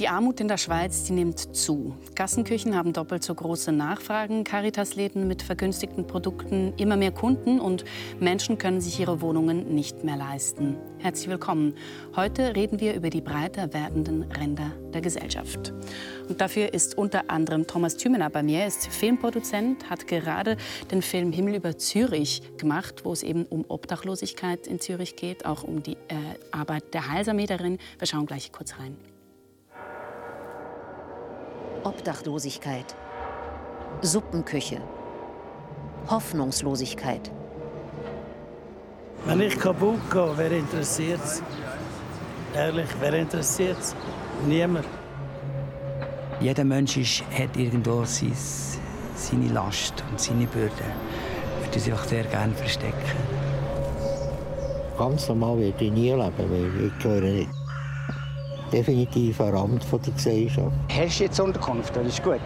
Die Armut in der Schweiz die nimmt zu. Gassenküchen haben doppelt so große Nachfragen, Caritas-Läden mit vergünstigten Produkten, immer mehr Kunden und Menschen können sich ihre Wohnungen nicht mehr leisten. Herzlich willkommen. Heute reden wir über die breiter werdenden Ränder der Gesellschaft. Und dafür ist unter anderem Thomas Thümener bei mir. Er ist Filmproduzent, hat gerade den Film Himmel über Zürich gemacht, wo es eben um Obdachlosigkeit in Zürich geht, auch um die äh, Arbeit der Heilsameterin. Wir schauen gleich kurz rein. Obdachlosigkeit, Suppenküche, Hoffnungslosigkeit. Wenn ich kaputt gehe, wer interessiert es? Ehrlich, wer interessiert es? Niemand. Jeder Mensch ist, hat irgendwo sein, seine Last und seine Bürden. Ich würde sie einfach sehr gerne verstecken. Ganz normal werde ich nie leben, weil ich gehöre nicht definitiv ein Rand von der Gesellschaft. Hast du jetzt Unterkunft, das ist gut?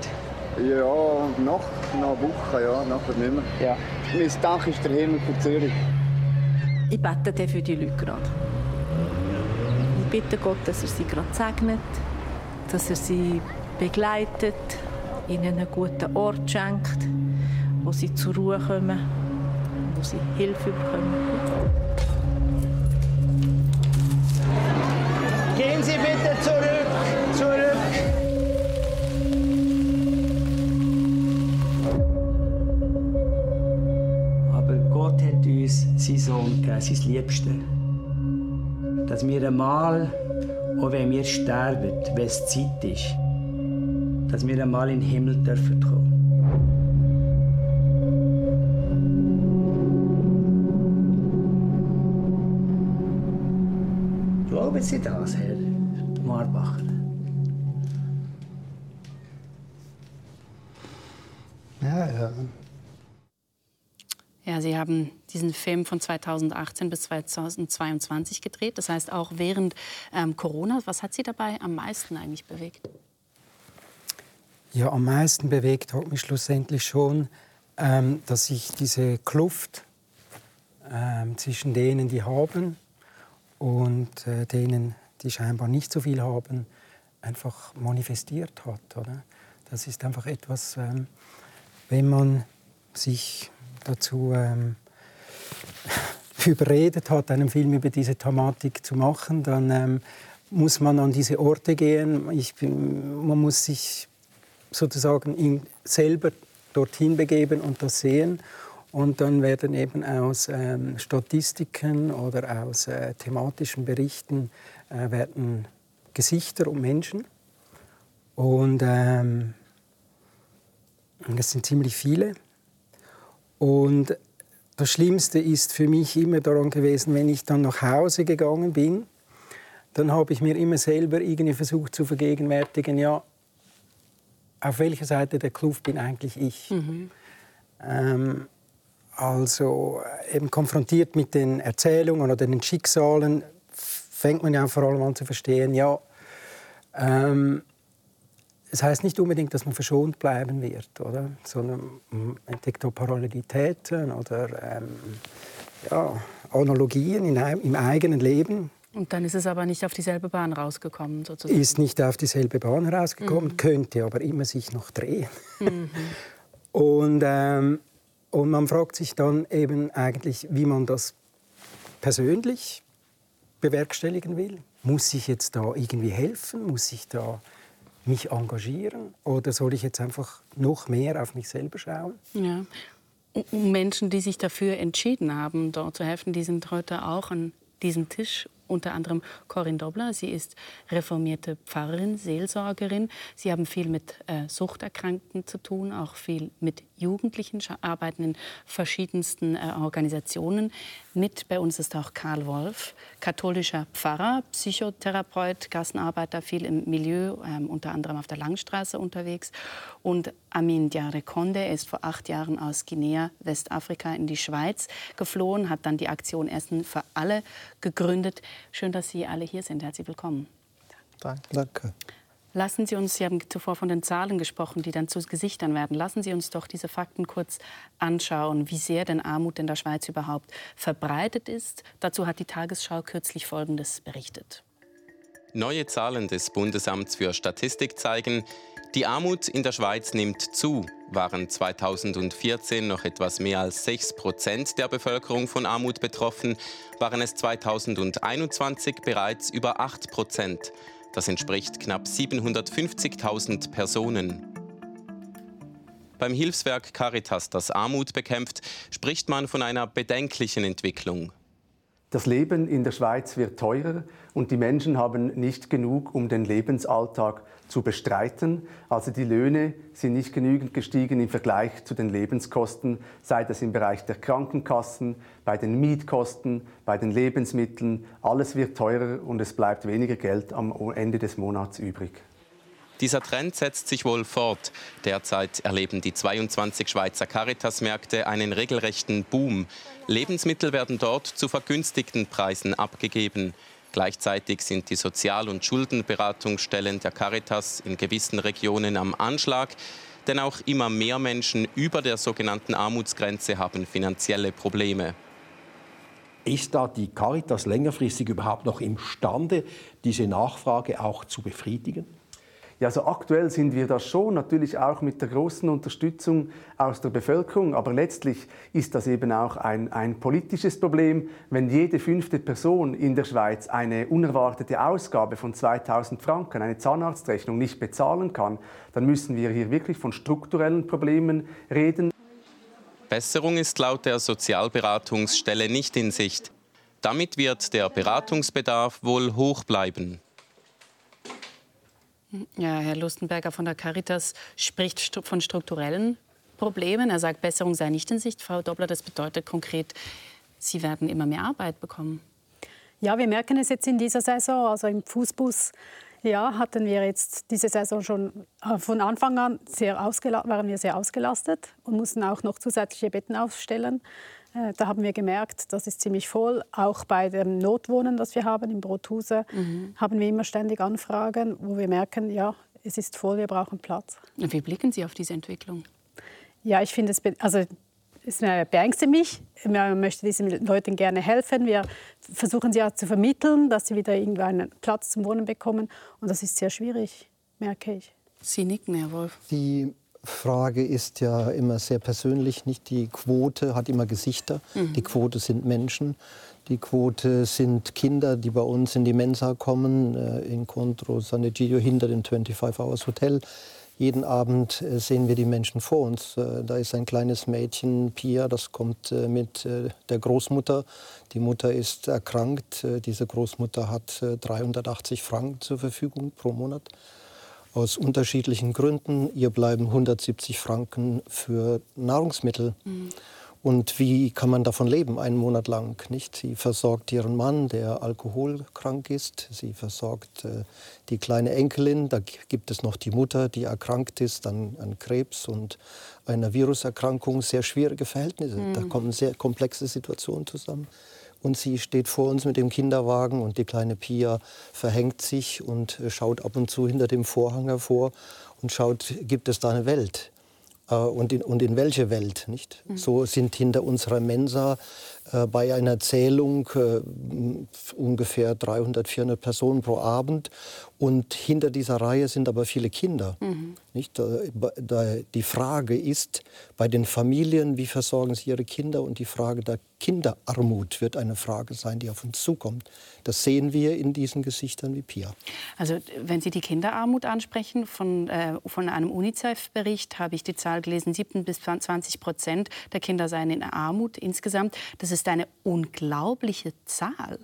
Ja, nach, nach einer Woche, ja, nachher nicht mehr. Ja. Mein Dach ist der Himmel von Zürich. Ich bete für die Leute gerade. Ich bitte Gott, dass er sie gerade segnet, dass er sie begleitet, ihnen einen guten Ort schenkt, wo sie zur Ruhe kommen, wo sie Hilfe bekommen. Sie bitte zurück, zurück. Aber Gott hat uns seinen Sohn gegeben, sein Liebste. Dass wir einmal, auch wenn wir sterben, wenn es Zeit ist, dass wir einmal in den Himmel dürfen kommen. Glauben Sie das, Herr Marbacher? Ja, ja. Ja, Sie haben diesen Film von 2018 bis 2022 gedreht. Das heißt auch während ähm, Corona. Was hat Sie dabei am meisten eigentlich bewegt? Ja, am meisten bewegt hat mich schlussendlich schon, ähm, dass ich diese Kluft ähm, zwischen denen, die haben und äh, denen, die scheinbar nicht so viel haben, einfach manifestiert hat. Oder? Das ist einfach etwas, ähm, wenn man sich dazu ähm, überredet hat, einen Film über diese Thematik zu machen, dann ähm, muss man an diese Orte gehen. Ich man muss sich sozusagen ihn selber dorthin begeben und das sehen. Und dann werden eben aus ähm, Statistiken oder aus äh, thematischen Berichten äh, werden Gesichter und Menschen. Und ähm, das sind ziemlich viele. Und das Schlimmste ist für mich immer daran gewesen, wenn ich dann nach Hause gegangen bin, dann habe ich mir immer selber irgendwie versucht zu vergegenwärtigen, ja, auf welcher Seite der Kluft bin eigentlich ich. Mhm. Ähm, also eben konfrontiert mit den Erzählungen oder den Schicksalen fängt man ja vor allem an zu verstehen, ja, ähm, es heißt nicht unbedingt, dass man verschont bleiben wird, oder? sondern man entdeckt auch Parallelitäten oder ähm, ja, Analogien in, im eigenen Leben. Und dann ist es aber nicht auf dieselbe Bahn rausgekommen, sozusagen. Ist nicht auf dieselbe Bahn rausgekommen, mhm. könnte aber immer sich noch drehen. Mhm. Und, ähm, und man fragt sich dann eben eigentlich, wie man das persönlich bewerkstelligen will. Muss ich jetzt da irgendwie helfen? Muss ich da mich engagieren? Oder soll ich jetzt einfach noch mehr auf mich selber schauen? Ja. Und Menschen, die sich dafür entschieden haben, dort zu helfen, die sind heute auch an diesem Tisch unter anderem Corinne Dobler. Sie ist reformierte Pfarrerin, Seelsorgerin. Sie haben viel mit äh, Suchterkrankten zu tun, auch viel mit Jugendlichen, arbeiten in verschiedensten äh, Organisationen. Mit bei uns ist auch Karl Wolf, katholischer Pfarrer, Psychotherapeut, Gassenarbeiter, viel im Milieu, äh, unter anderem auf der Langstraße unterwegs. Und Amin Diare Konde, er ist vor acht Jahren aus Guinea, Westafrika, in die Schweiz geflohen, hat dann die Aktion Essen für alle gegründet. Schön, dass Sie alle hier sind. Herzlich willkommen. Danke. Danke. Lassen Sie uns, Sie haben zuvor von den Zahlen gesprochen, die dann zu Gesichtern werden. Lassen Sie uns doch diese Fakten kurz anschauen, wie sehr denn Armut in der Schweiz überhaupt verbreitet ist. Dazu hat die Tagesschau kürzlich Folgendes berichtet. Neue Zahlen des Bundesamts für Statistik zeigen, die Armut in der Schweiz nimmt zu. Waren 2014 noch etwas mehr als 6 Prozent der Bevölkerung von Armut betroffen, waren es 2021 bereits über 8 Prozent. Das entspricht knapp 750.000 Personen. Beim Hilfswerk Caritas, das Armut bekämpft, spricht man von einer bedenklichen Entwicklung. Das Leben in der Schweiz wird teurer und die Menschen haben nicht genug, um den Lebensalltag zu bestreiten. Also die Löhne sind nicht genügend gestiegen im Vergleich zu den Lebenskosten, sei das im Bereich der Krankenkassen, bei den Mietkosten, bei den Lebensmitteln. Alles wird teurer und es bleibt weniger Geld am Ende des Monats übrig. Dieser Trend setzt sich wohl fort. Derzeit erleben die 22 Schweizer Caritas-Märkte einen regelrechten Boom. Lebensmittel werden dort zu vergünstigten Preisen abgegeben. Gleichzeitig sind die Sozial- und Schuldenberatungsstellen der Caritas in gewissen Regionen am Anschlag. Denn auch immer mehr Menschen über der sogenannten Armutsgrenze haben finanzielle Probleme. Ist da die Caritas längerfristig überhaupt noch imstande, diese Nachfrage auch zu befriedigen? Ja, also aktuell sind wir das schon, natürlich auch mit der großen Unterstützung aus der Bevölkerung. Aber letztlich ist das eben auch ein, ein politisches Problem. Wenn jede fünfte Person in der Schweiz eine unerwartete Ausgabe von 2000 Franken, eine Zahnarztrechnung, nicht bezahlen kann, dann müssen wir hier wirklich von strukturellen Problemen reden. Besserung ist laut der Sozialberatungsstelle nicht in Sicht. Damit wird der Beratungsbedarf wohl hoch bleiben. Ja, Herr Lustenberger von der Caritas spricht von strukturellen Problemen. Er sagt, Besserung sei nicht in Sicht. Frau Dobler, das bedeutet konkret, Sie werden immer mehr Arbeit bekommen. Ja, wir merken es jetzt in dieser Saison. Also im Fußbus ja, hatten wir jetzt diese Saison schon äh, von Anfang an sehr waren wir sehr ausgelastet und mussten auch noch zusätzliche Betten aufstellen. Äh, da haben wir gemerkt, das ist ziemlich voll. Auch bei dem Notwohnen, das wir haben im Brothuse, mhm. haben wir immer ständig Anfragen, wo wir merken, ja, es ist voll, wir brauchen Platz. Wie blicken Sie auf diese Entwicklung? Ja, ich finde es, also es beängstigt mich. Man möchte diesen Leuten gerne helfen. Wir versuchen sie ja zu vermitteln, dass sie wieder irgendwo einen Platz zum Wohnen bekommen. Und das ist sehr schwierig, merke ich. Sie nicken, Herr Wolf. Die Frage ist ja immer sehr persönlich. Nicht die Quote hat immer Gesichter. Mhm. Die Quote sind Menschen. Die Quote sind Kinder, die bei uns in die Mensa kommen, äh, in Contro San Egidio hinter dem 25 Hours Hotel. Jeden Abend äh, sehen wir die Menschen vor uns. Äh, da ist ein kleines Mädchen, Pia, das kommt mit der Großmutter. Die Mutter ist erkrankt. Diese Großmutter hat 380 Franken zur Verfügung pro Monat aus unterschiedlichen Gründen. Ihr bleiben 170 Franken für Nahrungsmittel. Mhm. Und wie kann man davon leben, einen Monat lang? Nicht? Sie versorgt ihren Mann, der alkoholkrank ist. Sie versorgt äh, die kleine Enkelin. Da gibt es noch die Mutter, die erkrankt ist an, an Krebs und einer Viruserkrankung. Sehr schwierige Verhältnisse. Mhm. Da kommen sehr komplexe Situationen zusammen und sie steht vor uns mit dem Kinderwagen und die kleine Pia verhängt sich und äh, schaut ab und zu hinter dem Vorhang hervor und schaut, gibt es da eine Welt? Äh, und in, und in welche Welt, nicht? Mhm. So sind hinter unserer Mensa bei einer Zählung äh, ungefähr 300, 400 Personen pro Abend. Und hinter dieser Reihe sind aber viele Kinder. Mhm. Nicht? die Frage ist bei den Familien, wie versorgen sie ihre Kinder? Und die Frage der Kinderarmut wird eine Frage sein, die auf uns zukommt. Das sehen wir in diesen Gesichtern wie Pia. Also wenn Sie die Kinderarmut ansprechen, von, äh, von einem UNICEF-Bericht habe ich die Zahl gelesen, 7 bis 20 Prozent der Kinder seien in Armut insgesamt. Das ist eine unglaubliche Zahl.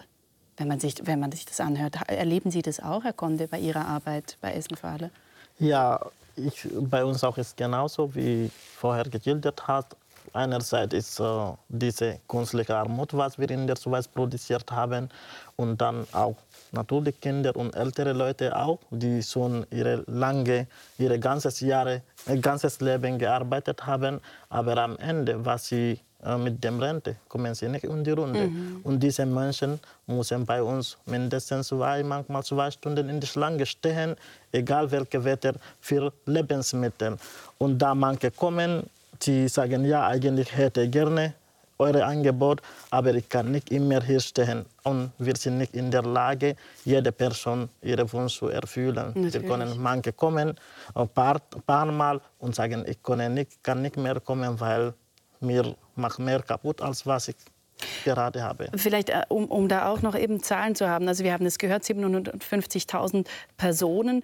Wenn man, sich, wenn man sich das anhört, erleben Sie das auch, Herr Konde, bei Ihrer Arbeit bei Essen für alle? Ja, ich, bei uns auch ist genauso, wie vorher geschildert hat. Einerseits ist äh, diese künstliche Armut, was wir in der Schweiz produziert haben, und dann auch natürlich Kinder und ältere Leute auch, die schon ihre lange, ihre ganzes Jahre, ganzes Leben gearbeitet haben, aber am Ende, was sie mit dem Rente kommen sie nicht in die Runde. Mhm. Und diese Menschen müssen bei uns mindestens zwei, manchmal zwei Stunden in der Schlange stehen, egal welche Wetter, für Lebensmittel. Und da manche kommen, die sagen, ja, eigentlich hätte ich gerne eure Angebot, aber ich kann nicht immer hier stehen. Und wir sind nicht in der Lage, jede Person ihre Wunsch zu erfüllen. Natürlich. Wir können manche kommen ein paar, paar Mal und sagen, ich kann nicht, kann nicht mehr kommen, weil mir macht mehr kaputt, als was ich gerade habe. Vielleicht, äh, um, um da auch noch eben Zahlen zu haben. Also wir haben es gehört, 750.000 Personen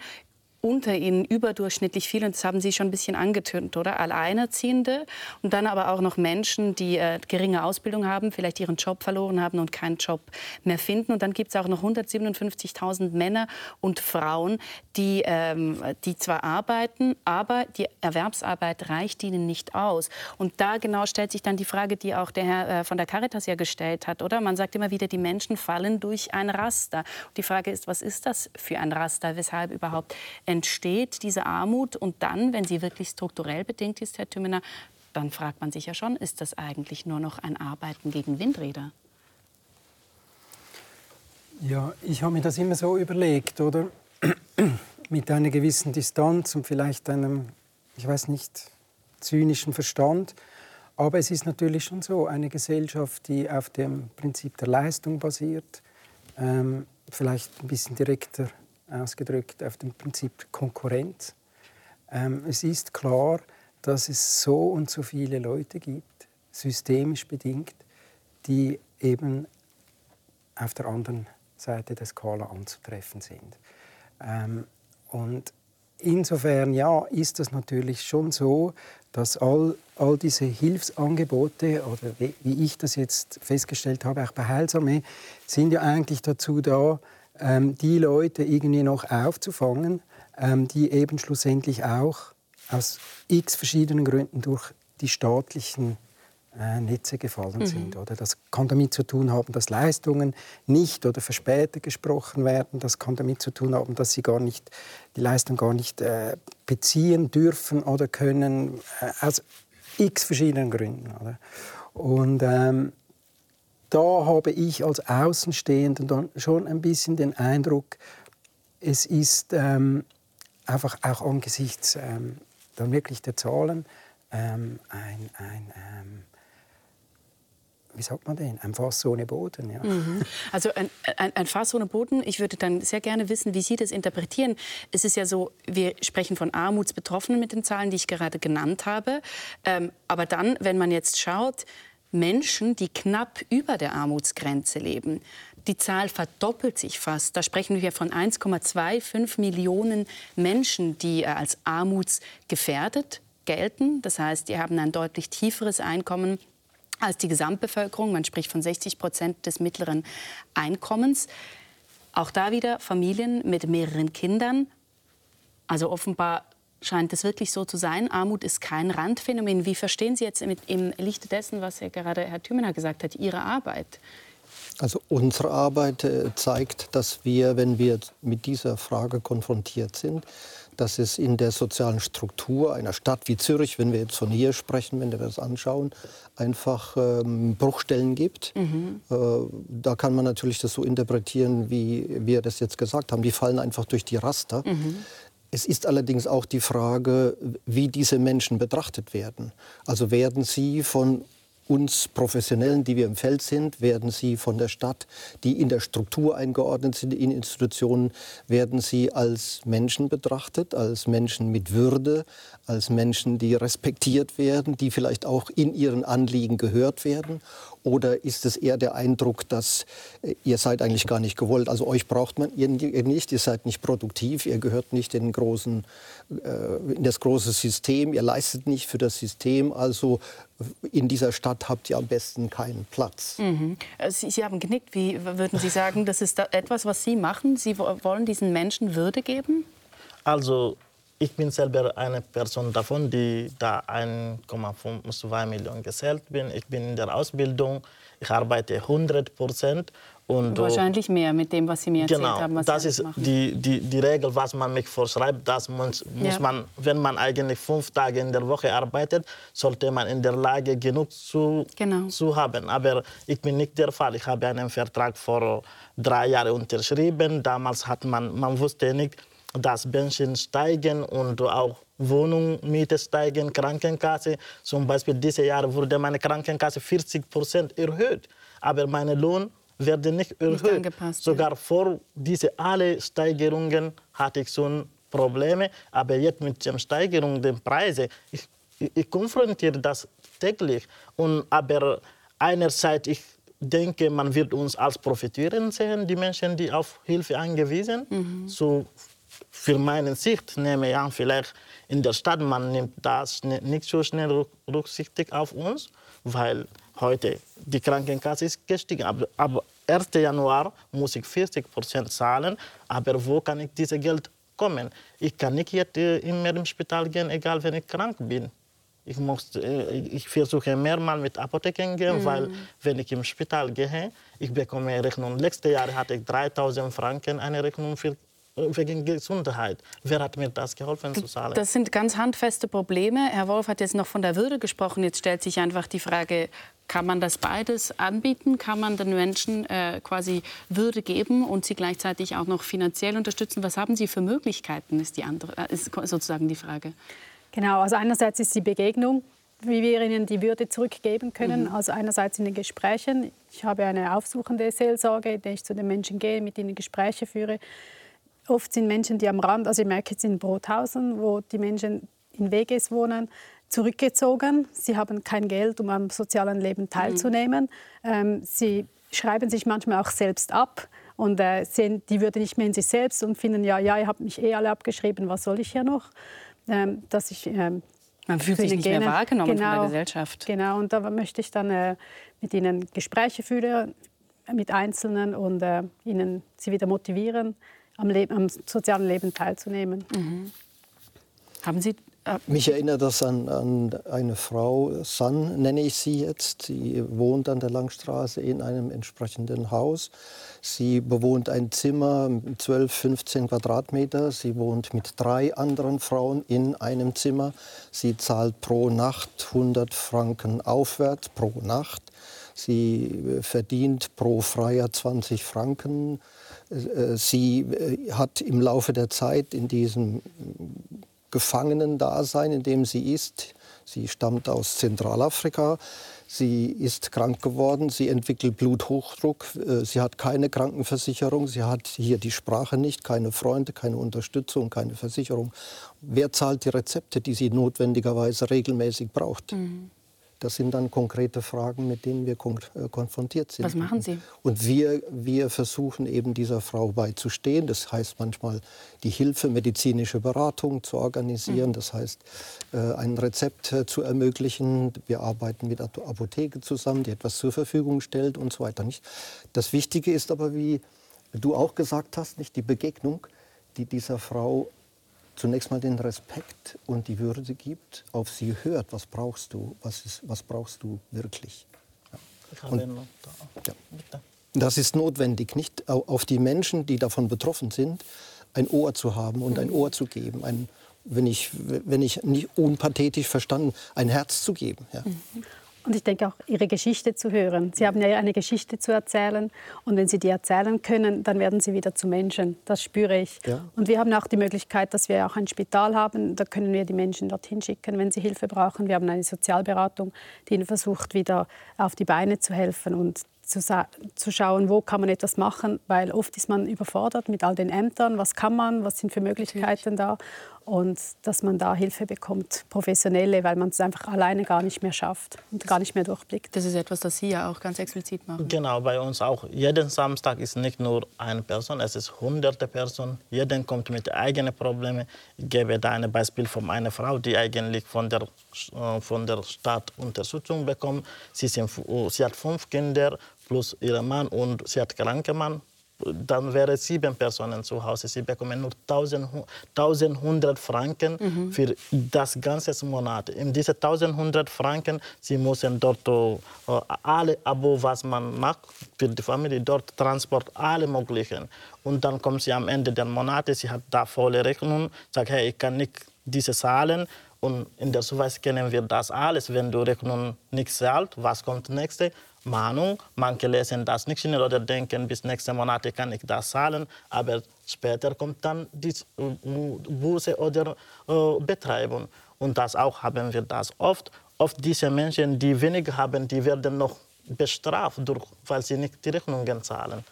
unter ihnen überdurchschnittlich viel, und das haben Sie schon ein bisschen angetönt, oder? Alleinerziehende und dann aber auch noch Menschen, die äh, geringe Ausbildung haben, vielleicht ihren Job verloren haben und keinen Job mehr finden. Und dann gibt es auch noch 157.000 Männer und Frauen, die, ähm, die zwar arbeiten, aber die Erwerbsarbeit reicht ihnen nicht aus. Und da genau stellt sich dann die Frage, die auch der Herr äh, von der Caritas ja gestellt hat, oder? Man sagt immer wieder, die Menschen fallen durch ein Raster. Und die Frage ist, was ist das für ein Raster? Weshalb überhaupt entsteht diese Armut? Und dann, wenn sie wirklich strukturell bedingt ist, Herr Tümener, dann fragt man sich ja schon, ist das eigentlich nur noch ein Arbeiten gegen Windräder? Ja, ich habe mir das immer so überlegt, oder? Mit einer gewissen Distanz und vielleicht einem, ich weiß nicht, zynischen Verstand. Aber es ist natürlich schon so, eine Gesellschaft, die auf dem Prinzip der Leistung basiert, ähm, vielleicht ein bisschen direkter ausgedrückt auf dem Prinzip Konkurrenz. Ähm, es ist klar, dass es so und so viele Leute gibt, systemisch bedingt, die eben auf der anderen Seite der Skala anzutreffen sind. Ähm, und insofern ja, ist das natürlich schon so, dass all, all diese Hilfsangebote oder wie, ich das jetzt festgestellt habe, auch bei Heilsarmee, sind ja eigentlich dazu da, ähm, die Leute irgendwie noch aufzufangen, ähm, die eben schlussendlich auch aus x verschiedenen Gründen durch die staatlichen äh, Netze gefallen mhm. sind. Oder? Das kann damit zu tun haben, dass Leistungen nicht oder verspätet gesprochen werden. Das kann damit zu tun haben, dass sie gar nicht, die Leistung gar nicht äh, beziehen dürfen oder können, äh, aus x verschiedenen Gründen. Oder? Und ähm, da habe ich als Außenstehender dann schon ein bisschen den Eindruck, es ist ähm, einfach auch angesichts ähm, dann wirklich der Zahlen ähm, ein, ein ähm, wie sagt man denn, ein Fass ohne Boden. Ja. Mhm. Also ein, ein, ein, Fass ohne Boden. Ich würde dann sehr gerne wissen, wie Sie das interpretieren. Es ist ja so, wir sprechen von Armutsbetroffenen mit den Zahlen, die ich gerade genannt habe. Ähm, aber dann, wenn man jetzt schaut, Menschen, die knapp über der Armutsgrenze leben. Die Zahl verdoppelt sich fast. Da sprechen wir von 1,25 Millionen Menschen, die äh, als armutsgefährdet gelten. Das heißt, die haben ein deutlich tieferes Einkommen als die Gesamtbevölkerung. Man spricht von 60 Prozent des mittleren Einkommens. Auch da wieder Familien mit mehreren Kindern. Also offenbar scheint es wirklich so zu sein. Armut ist kein Randphänomen. Wie verstehen Sie jetzt mit, im Lichte dessen, was ja gerade Herr Thümener gesagt hat, Ihre Arbeit? Also unsere Arbeit äh, zeigt, dass wir, wenn wir mit dieser Frage konfrontiert sind, dass es in der sozialen Struktur einer Stadt wie Zürich, wenn wir jetzt von hier sprechen, wenn wir das anschauen, einfach ähm, Bruchstellen gibt. Mhm. Äh, da kann man natürlich das so interpretieren, wie wir das jetzt gesagt haben. Die fallen einfach durch die Raster. Mhm. Es ist allerdings auch die Frage, wie diese Menschen betrachtet werden. Also werden sie von uns Professionellen, die wir im Feld sind, werden sie von der Stadt, die in der Struktur eingeordnet sind, in Institutionen, werden sie als Menschen betrachtet, als Menschen mit Würde, als Menschen, die respektiert werden, die vielleicht auch in ihren Anliegen gehört werden? Oder ist es eher der Eindruck, dass äh, ihr seid eigentlich gar nicht gewollt? Also euch braucht man ihr nicht, ihr seid nicht produktiv, ihr gehört nicht in, großen, äh, in das große System, ihr leistet nicht für das System. Also in dieser Stadt habt ihr am besten keinen Platz. Mhm. Äh, Sie, Sie, haben genickt. Wie würden Sie sagen, das ist etwas, was Sie machen? Sie wollen diesen Menschen Würde geben? Also ich bin selber eine Person davon, die da 1,2 Millionen gezählt bin. Ich bin in der Ausbildung, ich arbeite 100 Prozent. Und Wahrscheinlich mehr mit dem, was Sie mir erzählt genau, haben. Genau, das ist die, die, die Regel, was man mich vorschreibt. Das muss, muss ja. man, wenn man eigentlich fünf Tage in der Woche arbeitet, sollte man in der Lage genug zu, genau. zu haben. Aber ich bin nicht der Fall. Ich habe einen Vertrag vor drei Jahren unterschrieben. Damals hat man, man wusste nicht, dass Benzin steigen und auch Wohnungsmiete steigen, Krankenkasse. Zum Beispiel dieses Jahr wurde meine Krankenkasse 40 Prozent erhöht, aber mein Lohn wird nicht erhöht. Nicht Sogar vor diese alle Steigerungen hatte ich schon Probleme, aber jetzt mit der Steigerung der Preise, ich, ich, ich konfrontiere das täglich. Und, aber einerseits, ich denke, man wird uns als Profitieren sehen, die Menschen, die auf Hilfe angewiesen mhm. so Für meine Sicht nehme ich an, vielleicht in der Stadt, man nimmt das nicht so schnell rücksichtig auf uns, weil heute die Krankenkasse ist gestiegen. Aber, aber 1. Januar muss ich 40 Prozent zahlen. Aber wo kann ich dieses Geld kommen. Ich kann nicht jetzt äh, immer im Spital gehen, egal wenn ich krank bin. Ich, muss, äh, ich versuche mehrmals mit Apotheken gehen, mhm. weil wenn ich im Spital gehe, ich bekomme eine Rechnung. Letztes Jahr hatte ich 3000 Franken eine Rechnung für wegen Gesundheit. Wer hat mir das geholfen zu zahlen? Das sind ganz handfeste Probleme. Herr Wolf hat jetzt noch von der Würde gesprochen. Jetzt stellt sich einfach die Frage, kann man das beides anbieten? Kann man den Menschen äh, quasi Würde geben und sie gleichzeitig auch noch finanziell unterstützen? Was haben Sie für Möglichkeiten, ist, die andere, äh, ist sozusagen die Frage. Genau, also einerseits ist die Begegnung, wie wir ihnen die Würde zurückgeben können. Mhm. Also einerseits in den Gesprächen. Ich habe eine aufsuchende Seelsorge, in der ich zu den Menschen gehe, mit ihnen Gespräche führe. Oft sind Menschen, die am Rand, also ich merke jetzt in Brothausen, wo die Menschen in Weges wohnen, zurückgezogen. Sie haben kein Geld, um am sozialen Leben teilzunehmen. Mhm. Ähm, sie schreiben sich manchmal auch selbst ab und äh, sehen die Würde nicht mehr in sich selbst und finden, ja, ja, ihr habt mich eh alle abgeschrieben, was soll ich hier noch? Ähm, dass ich, ähm, Man fühlt sich nicht mehr wahrgenommen genau, von der genau, Gesellschaft. Genau, und da möchte ich dann äh, mit ihnen Gespräche führen, mit Einzelnen und äh, ihnen sie wieder motivieren, am, Leben, am sozialen Leben teilzunehmen. Mhm. Haben Sie mich erinnert das an, an, eine Frau, San nenne ich sie jetzt. Sie wohnt an der Langstraße in einem entsprechenden Haus. Sie bewohnt ein Zimmer, 12, 15 Quadratmeter. Sie wohnt mit drei anderen Frauen in einem Zimmer. Sie zahlt pro Nacht 100 Franken aufwärts pro Nacht. Sie verdient pro Freier 20 Franken. Äh, sie äh, hat im Laufe der Zeit in diesem Gefangenendasein, in dem sie ist. Sie stammt aus Zentralafrika. Sie ist krank geworden, sie entwickelt Bluthochdruck, äh, sie hat keine Krankenversicherung, sie hat hier die Sprache nicht, keine Freunde, keine Unterstützung, keine Versicherung. Wer zahlt die Rezepte, die sie notwendigerweise regelmäßig braucht? Mhm. Das sind dann konkrete Fragen, mit denen wir kon äh, konfrontiert sind. Was machen Sie? Und wir, wir versuchen eben dieser Frau beizustehen. Das heißt manchmal die Hilfe, medizinische Beratung zu organisieren. Mhm. Das heißt äh, ein Rezept äh, zu ermöglichen. Wir arbeiten mit der Apotheke zusammen, die etwas zur Verfügung stellt und so weiter. Nicht? Das Wichtige ist aber, wie du auch gesagt hast, nicht die Begegnung, die dieser Frau zunächst mal den Respekt und die Würde gibt, auf sie hört, was brauchst du, was, ist, was brauchst du wirklich. Ja. Und, ja. Das ist notwendig, nicht auf die Menschen, die davon betroffen sind, ein Ohr zu haben und ein mhm. Ohr zu geben, ein, wenn ich, wenn ich nicht unpathetisch verstanden, ein Herz zu geben. Ja. Mhm. Und ich denke auch, ihre Geschichte zu hören. Sie haben ja eine Geschichte zu erzählen. Und wenn sie die erzählen können, dann werden sie wieder zu Menschen. Das spüre ich. Ja. Und wir haben auch die Möglichkeit, dass wir auch ein Spital haben. Da können wir die Menschen dorthin schicken, wenn sie Hilfe brauchen. Wir haben eine Sozialberatung, die ihnen versucht, wieder auf die Beine zu helfen und zu, zu schauen, wo kann man etwas machen, weil oft ist man überfordert mit all den Ämtern, was kann man, was sind für Möglichkeiten da und dass man da Hilfe bekommt, professionelle, weil man es einfach alleine gar nicht mehr schafft und gar nicht mehr durchblickt. Das ist etwas, das Sie ja auch ganz explizit machen. Genau, bei uns auch. Jeden Samstag ist nicht nur eine Person, es ist hunderte Personen. Jeder kommt mit eigenen Problemen. Ich gebe da ein Beispiel von einer Frau, die eigentlich von der, äh, von der Stadt Unterstützung bekommt. Sie, sind, sie hat fünf Kinder plus ihren Mann und sie hat einen kranken Mann dann wären sieben Personen zu Hause. Sie bekommen nur 1100 Franken mhm. für das ganze Monat. In diese 1100 Franken, sie müssen dort uh, alle Abo, was man macht für die Familie, dort Transport, alle möglichen. Und dann kommt sie am Ende der Monate, sie hat da volle Rechnung, sagt, hey, ich kann nicht diese zahlen. Und in der Schweiz kennen wir das alles. Wenn du Rechnung nicht zahlst, was kommt nächste? Mahnung. Manche lesen das nicht schnell oder denken, bis nächsten Monat kann ich das zahlen. Aber später kommt dann die Buße oder äh, Betreibung. Und das auch haben wir das oft. Oft diese Menschen, die wenig haben, die werden noch bestraft, durch, weil sie nicht die Rechnungen zahlen.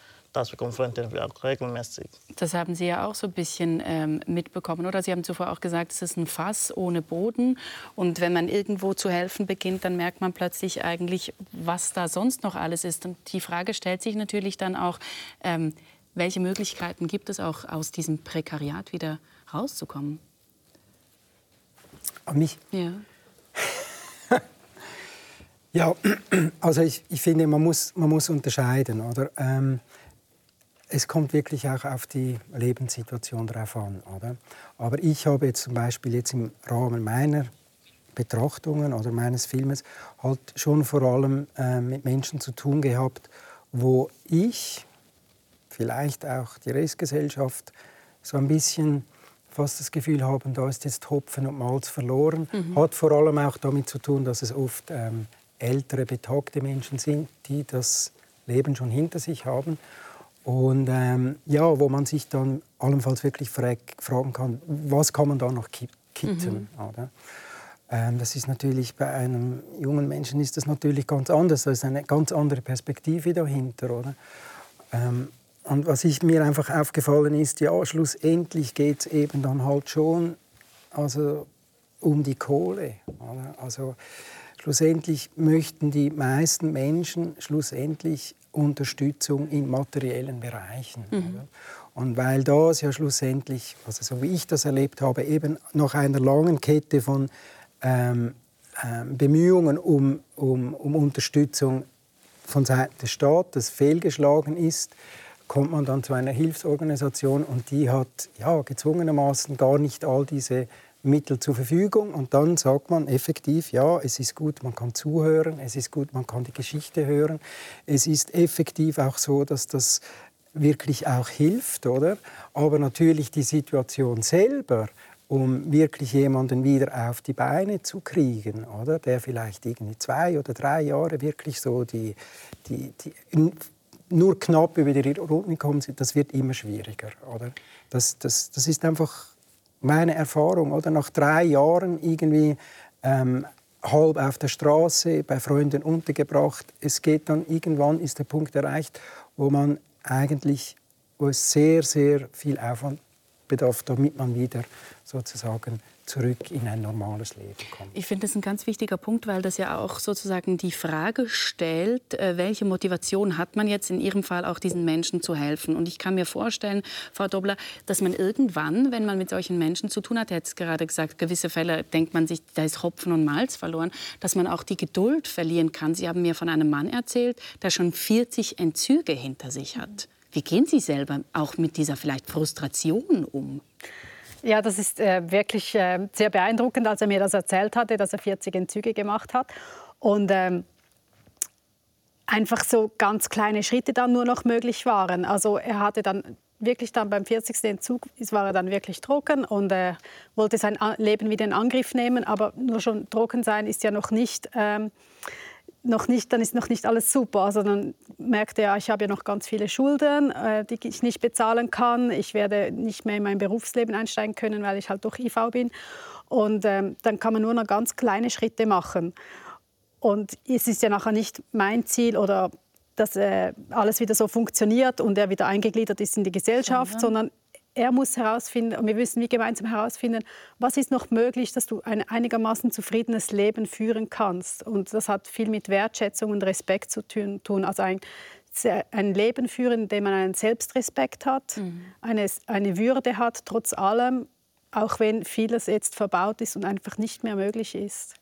Auch regelmäßig. Das haben Sie ja auch so ein bisschen ähm, mitbekommen, oder? Sie haben zuvor auch gesagt, es ist ein Fass ohne Boden. Und wenn man irgendwo zu helfen beginnt, dann merkt man plötzlich eigentlich, was da sonst noch alles ist. Und die Frage stellt sich natürlich dann auch, ähm, welche Möglichkeiten gibt es auch aus diesem Prekariat wieder rauszukommen? An mich? Ja. ja, also ich, ich, finde, man muss, man muss unterscheiden. Oder? Ähm, es kommt wirklich auch auf die Lebenssituation drauf an. Oder? Aber ich habe jetzt zum Beispiel jetzt im Rahmen meiner Betrachtungen oder meines Filmes halt schon vor allem äh, mit Menschen zu tun gehabt, wo ich, vielleicht auch die Restgesellschaft, so ein bisschen fast das Gefühl haben, da ist jetzt Hopfen und Malz verloren. Mhm. Hat vor allem auch damit zu tun, dass es oft ähm, ältere, betagte Menschen sind, die das Leben schon hinter sich haben. Und ähm, ja, wo man sich dann allenfalls wirklich fragen kann, was kann man da noch kitten? Mhm. Ähm, das ist natürlich bei einem jungen Menschen ist das natürlich ganz anders. Da ist eine ganz andere Perspektive dahinter, oder? Ähm, und was ich mir einfach aufgefallen ist, ja, schlussendlich geht es eben dann halt schon also um die Kohle. Oder? Also schlussendlich möchten die meisten Menschen schlussendlich Unterstützung in materiellen Bereichen. Mhm. Und weil das ja schlussendlich, also so wie ich das erlebt habe, eben nach einer langen Kette von ähm, ähm, Bemühungen um, um, um Unterstützung von Seiten des Staates fehlgeschlagen ist, kommt man dann zu einer Hilfsorganisation und die hat ja, gezwungenermaßen gar nicht all diese Mittel zur Verfügung und dann sagt man effektiv, ja, es ist gut, man kann zuhören, es ist gut, man kann die Geschichte hören. Es ist effektiv auch so, dass das wirklich auch hilft, oder? Aber natürlich die Situation selber, um wirklich jemanden wieder auf die Beine zu kriegen, oder? Der vielleicht irgendwie zwei oder drei Jahre wirklich so die, die, die nur knapp über die Runden gekommen sind, das wird immer schwieriger, oder? Das, das, das ist einfach meine Erfahrung, oder nach drei Jahren irgendwie ähm, halb auf der Straße bei Freunden untergebracht. Es geht dann irgendwann ist der Punkt erreicht, wo man eigentlich, wo es sehr sehr viel Aufwand bedarf, damit man wieder sozusagen zurück in ein normales Leben kommt. Ich finde das ein ganz wichtiger Punkt, weil das ja auch sozusagen die Frage stellt, äh, welche Motivation hat man jetzt in Ihrem Fall auch diesen Menschen zu helfen. Und ich kann mir vorstellen, Frau Dobler, dass man irgendwann, wenn man mit solchen Menschen zu tun hat, jetzt gerade gesagt, gewisse Fälle denkt man sich, da ist Hopfen und Malz verloren, dass man auch die Geduld verlieren kann. Sie haben mir von einem Mann erzählt, der schon 40 Entzüge hinter sich hat. Wie gehen Sie selber auch mit dieser vielleicht Frustration um? Ja, das ist äh, wirklich äh, sehr beeindruckend, als er mir das erzählt hatte, dass er 40 Entzüge gemacht hat. Und ähm, einfach so ganz kleine Schritte dann nur noch möglich waren. Also er hatte dann wirklich dann beim 40. Entzug war er dann wirklich trocken und äh, wollte sein Leben wieder in Angriff nehmen. Aber nur schon trocken sein ist ja noch nicht ähm, noch nicht, dann ist noch nicht alles super. Also dann merkte er, ich habe ja noch ganz viele Schulden, äh, die ich nicht bezahlen kann. Ich werde nicht mehr in mein Berufsleben einsteigen können, weil ich halt durch IV bin. Und ähm, dann kann man nur noch ganz kleine Schritte machen. Und es ist ja nachher nicht mein Ziel oder dass äh, alles wieder so funktioniert und er wieder eingegliedert ist in die Gesellschaft, sondern er muss herausfinden, und wir müssen wie gemeinsam herausfinden, was ist noch möglich, dass du ein einigermaßen zufriedenes Leben führen kannst. Und das hat viel mit Wertschätzung und Respekt zu tun. Also ein, ein Leben führen, in dem man einen Selbstrespekt hat, mhm. eine, eine Würde hat, trotz allem, auch wenn vieles jetzt verbaut ist und einfach nicht mehr möglich ist.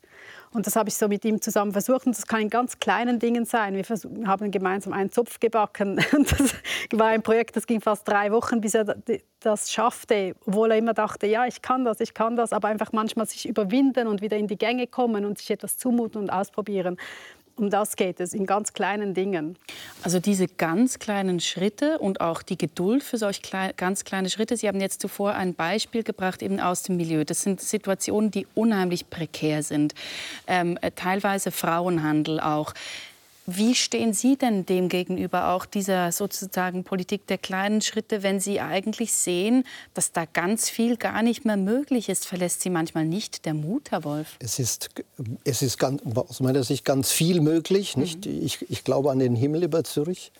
Und das habe ich so mit ihm zusammen versucht. Und das kann in ganz kleinen Dingen sein. Wir haben gemeinsam einen Zopf gebacken. Und das war ein Projekt, das ging fast drei Wochen, bis er das schaffte. Obwohl er immer dachte, ja, ich kann das, ich kann das. Aber einfach manchmal sich überwinden und wieder in die Gänge kommen und sich etwas zumuten und ausprobieren. Um das geht es, in ganz kleinen Dingen. Also diese ganz kleinen Schritte und auch die Geduld für solch klei ganz kleine Schritte. Sie haben jetzt zuvor ein Beispiel gebracht eben aus dem Milieu. Das sind Situationen, die unheimlich prekär sind. Ähm, äh, teilweise Frauenhandel auch. Wie stehen Sie denn dem gegenüber, auch dieser sozusagen Politik der kleinen Schritte, wenn Sie eigentlich sehen, dass da ganz viel gar nicht mehr möglich ist? Verlässt Sie manchmal nicht der Mut, Herr Wolf? Es ist, es ist ganz, aus meiner Sicht ganz viel möglich. Nicht? Mhm. Ich, ich glaube an den Himmel über Zürich.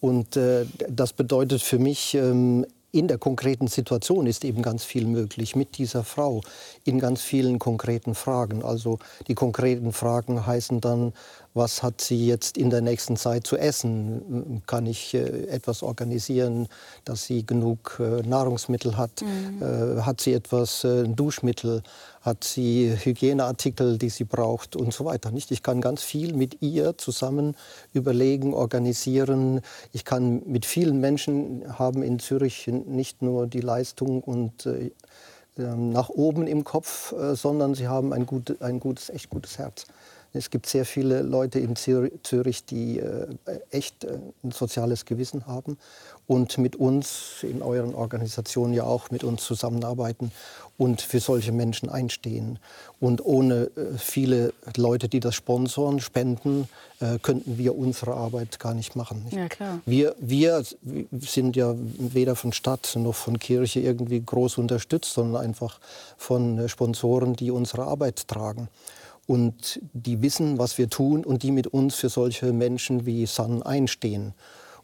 Und äh, das bedeutet für mich, ähm, in der konkreten Situation ist eben ganz viel möglich mit dieser Frau in ganz vielen konkreten Fragen. Also die konkreten Fragen heißen dann, was hat sie jetzt in der nächsten Zeit zu essen? Kann ich äh, etwas organisieren, dass sie genug äh, Nahrungsmittel hat? Mhm. Äh, hat sie etwas Duschmittel? Hat sie Hygieneartikel, die sie braucht und so weiter? Nicht? Ich kann ganz viel mit ihr zusammen überlegen, organisieren. Ich kann mit vielen Menschen haben in Zürich nicht nur die Leistung und äh, ähm, nach oben im Kopf, äh, sondern sie haben ein, gut, ein gutes, echt gutes Herz. Es gibt sehr viele Leute in Zürich, die äh, echt äh, ein soziales Gewissen haben und mit uns in euren Organisationen ja auch mit uns zusammenarbeiten und für solche Menschen einstehen. Und ohne äh, viele Leute, die das sponsoren, spenden, könnten wir unsere Arbeit gar nicht machen. Ja, klar. Wir, wir sind ja weder von Stadt noch von Kirche irgendwie groß unterstützt, sondern einfach von Sponsoren, die unsere Arbeit tragen und die wissen, was wir tun und die mit uns für solche Menschen wie San einstehen.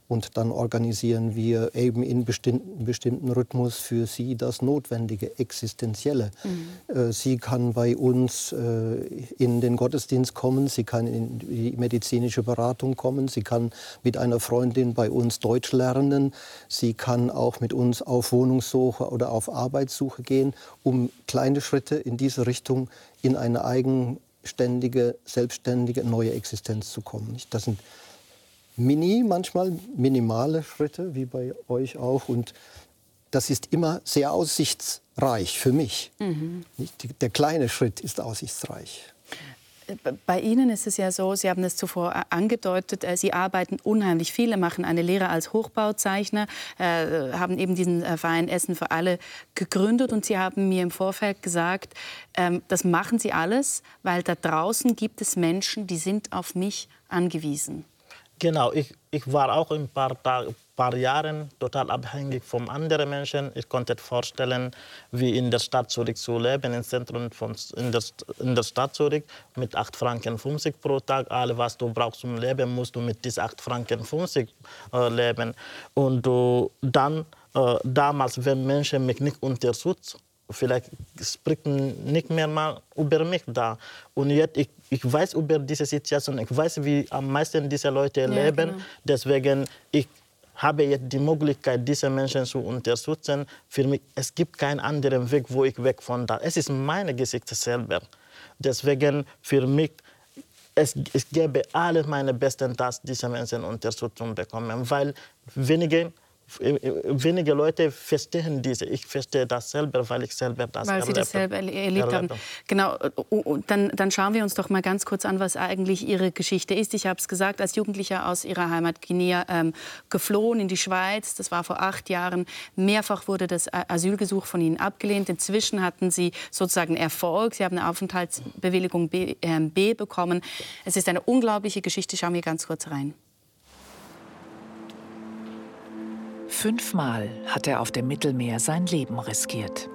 Und dann organisieren wir eben in bestimmten, bestimmten Rhythmus für sie das Notwendige, Existenzielle. Mhm. Äh, sie kann bei uns äh, in den Gottesdienst kommen, sie kann in die medizinische Beratung kommen, sie kann mit einer Freundin bei uns Deutsch lernen, sie kann auch mit uns auf Wohnungssuche oder auf Arbeitssuche gehen, um kleine Schritte in diese Richtung in eine eigen ständige, selbstständige neue Existenz zu kommen. Das sind mini, manchmal minimale Schritte, wie bei euch auch. Und das ist immer sehr aussichtsreich für mich. Mhm. Der kleine Schritt ist aussichtsreich. Bei Ihnen ist es ja so, Sie haben es zuvor äh, angedeutet, äh, Sie arbeiten unheimlich viele, machen eine Lehre als Hochbauzeichner, äh, haben eben diesen Verein Essen für alle gegründet und Sie haben mir im Vorfeld gesagt, ähm, das machen Sie alles, weil da draußen gibt es Menschen, die sind auf mich angewiesen. Genau, ich, ich war auch ein paar, paar Jahren total abhängig von anderen Menschen. Ich konnte vorstellen, wie in der Stadt Zürich zu leben, im Zentrum von, in, der, in der Stadt Zürich mit 8 Franken 50 pro Tag. Alles, was du brauchst zum Leben, musst du mit diesen 8 Franken 50 äh, leben. Und äh, dann, äh, damals, wenn Menschen mich nicht unterstützen, vielleicht spricht nicht mehr mal über mich da. Und jetzt, ich, ich weiß über diese Situation, ich weiß, wie am meisten diese Leute ja, leben. Genau. Deswegen, ich habe jetzt die Möglichkeit, diese Menschen zu unterstützen. Für mich, es gibt keinen anderen Weg, wo ich weg von da. Es ist meine Geschichte selber. Deswegen für mich, es, ich gebe alles meine Besten, dass diese Menschen Unterstützung bekommen, weil wenige wenige Leute verstehen diese. Ich verstehe das selber, weil ich selber das weil Sie das selber erlebt haben. Genau. Und dann, dann schauen wir uns doch mal ganz kurz an, was eigentlich Ihre Geschichte ist. Ich habe es gesagt, als Jugendlicher aus Ihrer Heimat Guinea ähm, geflohen in die Schweiz. Das war vor acht Jahren. Mehrfach wurde das Asylgesuch von Ihnen abgelehnt. Inzwischen hatten Sie sozusagen Erfolg. Sie haben eine Aufenthaltsbewilligung B, äh, B bekommen. Es ist eine unglaubliche Geschichte. Schauen wir ganz kurz rein. Fünfmal hat er auf dem Mittelmeer sein Leben riskiert.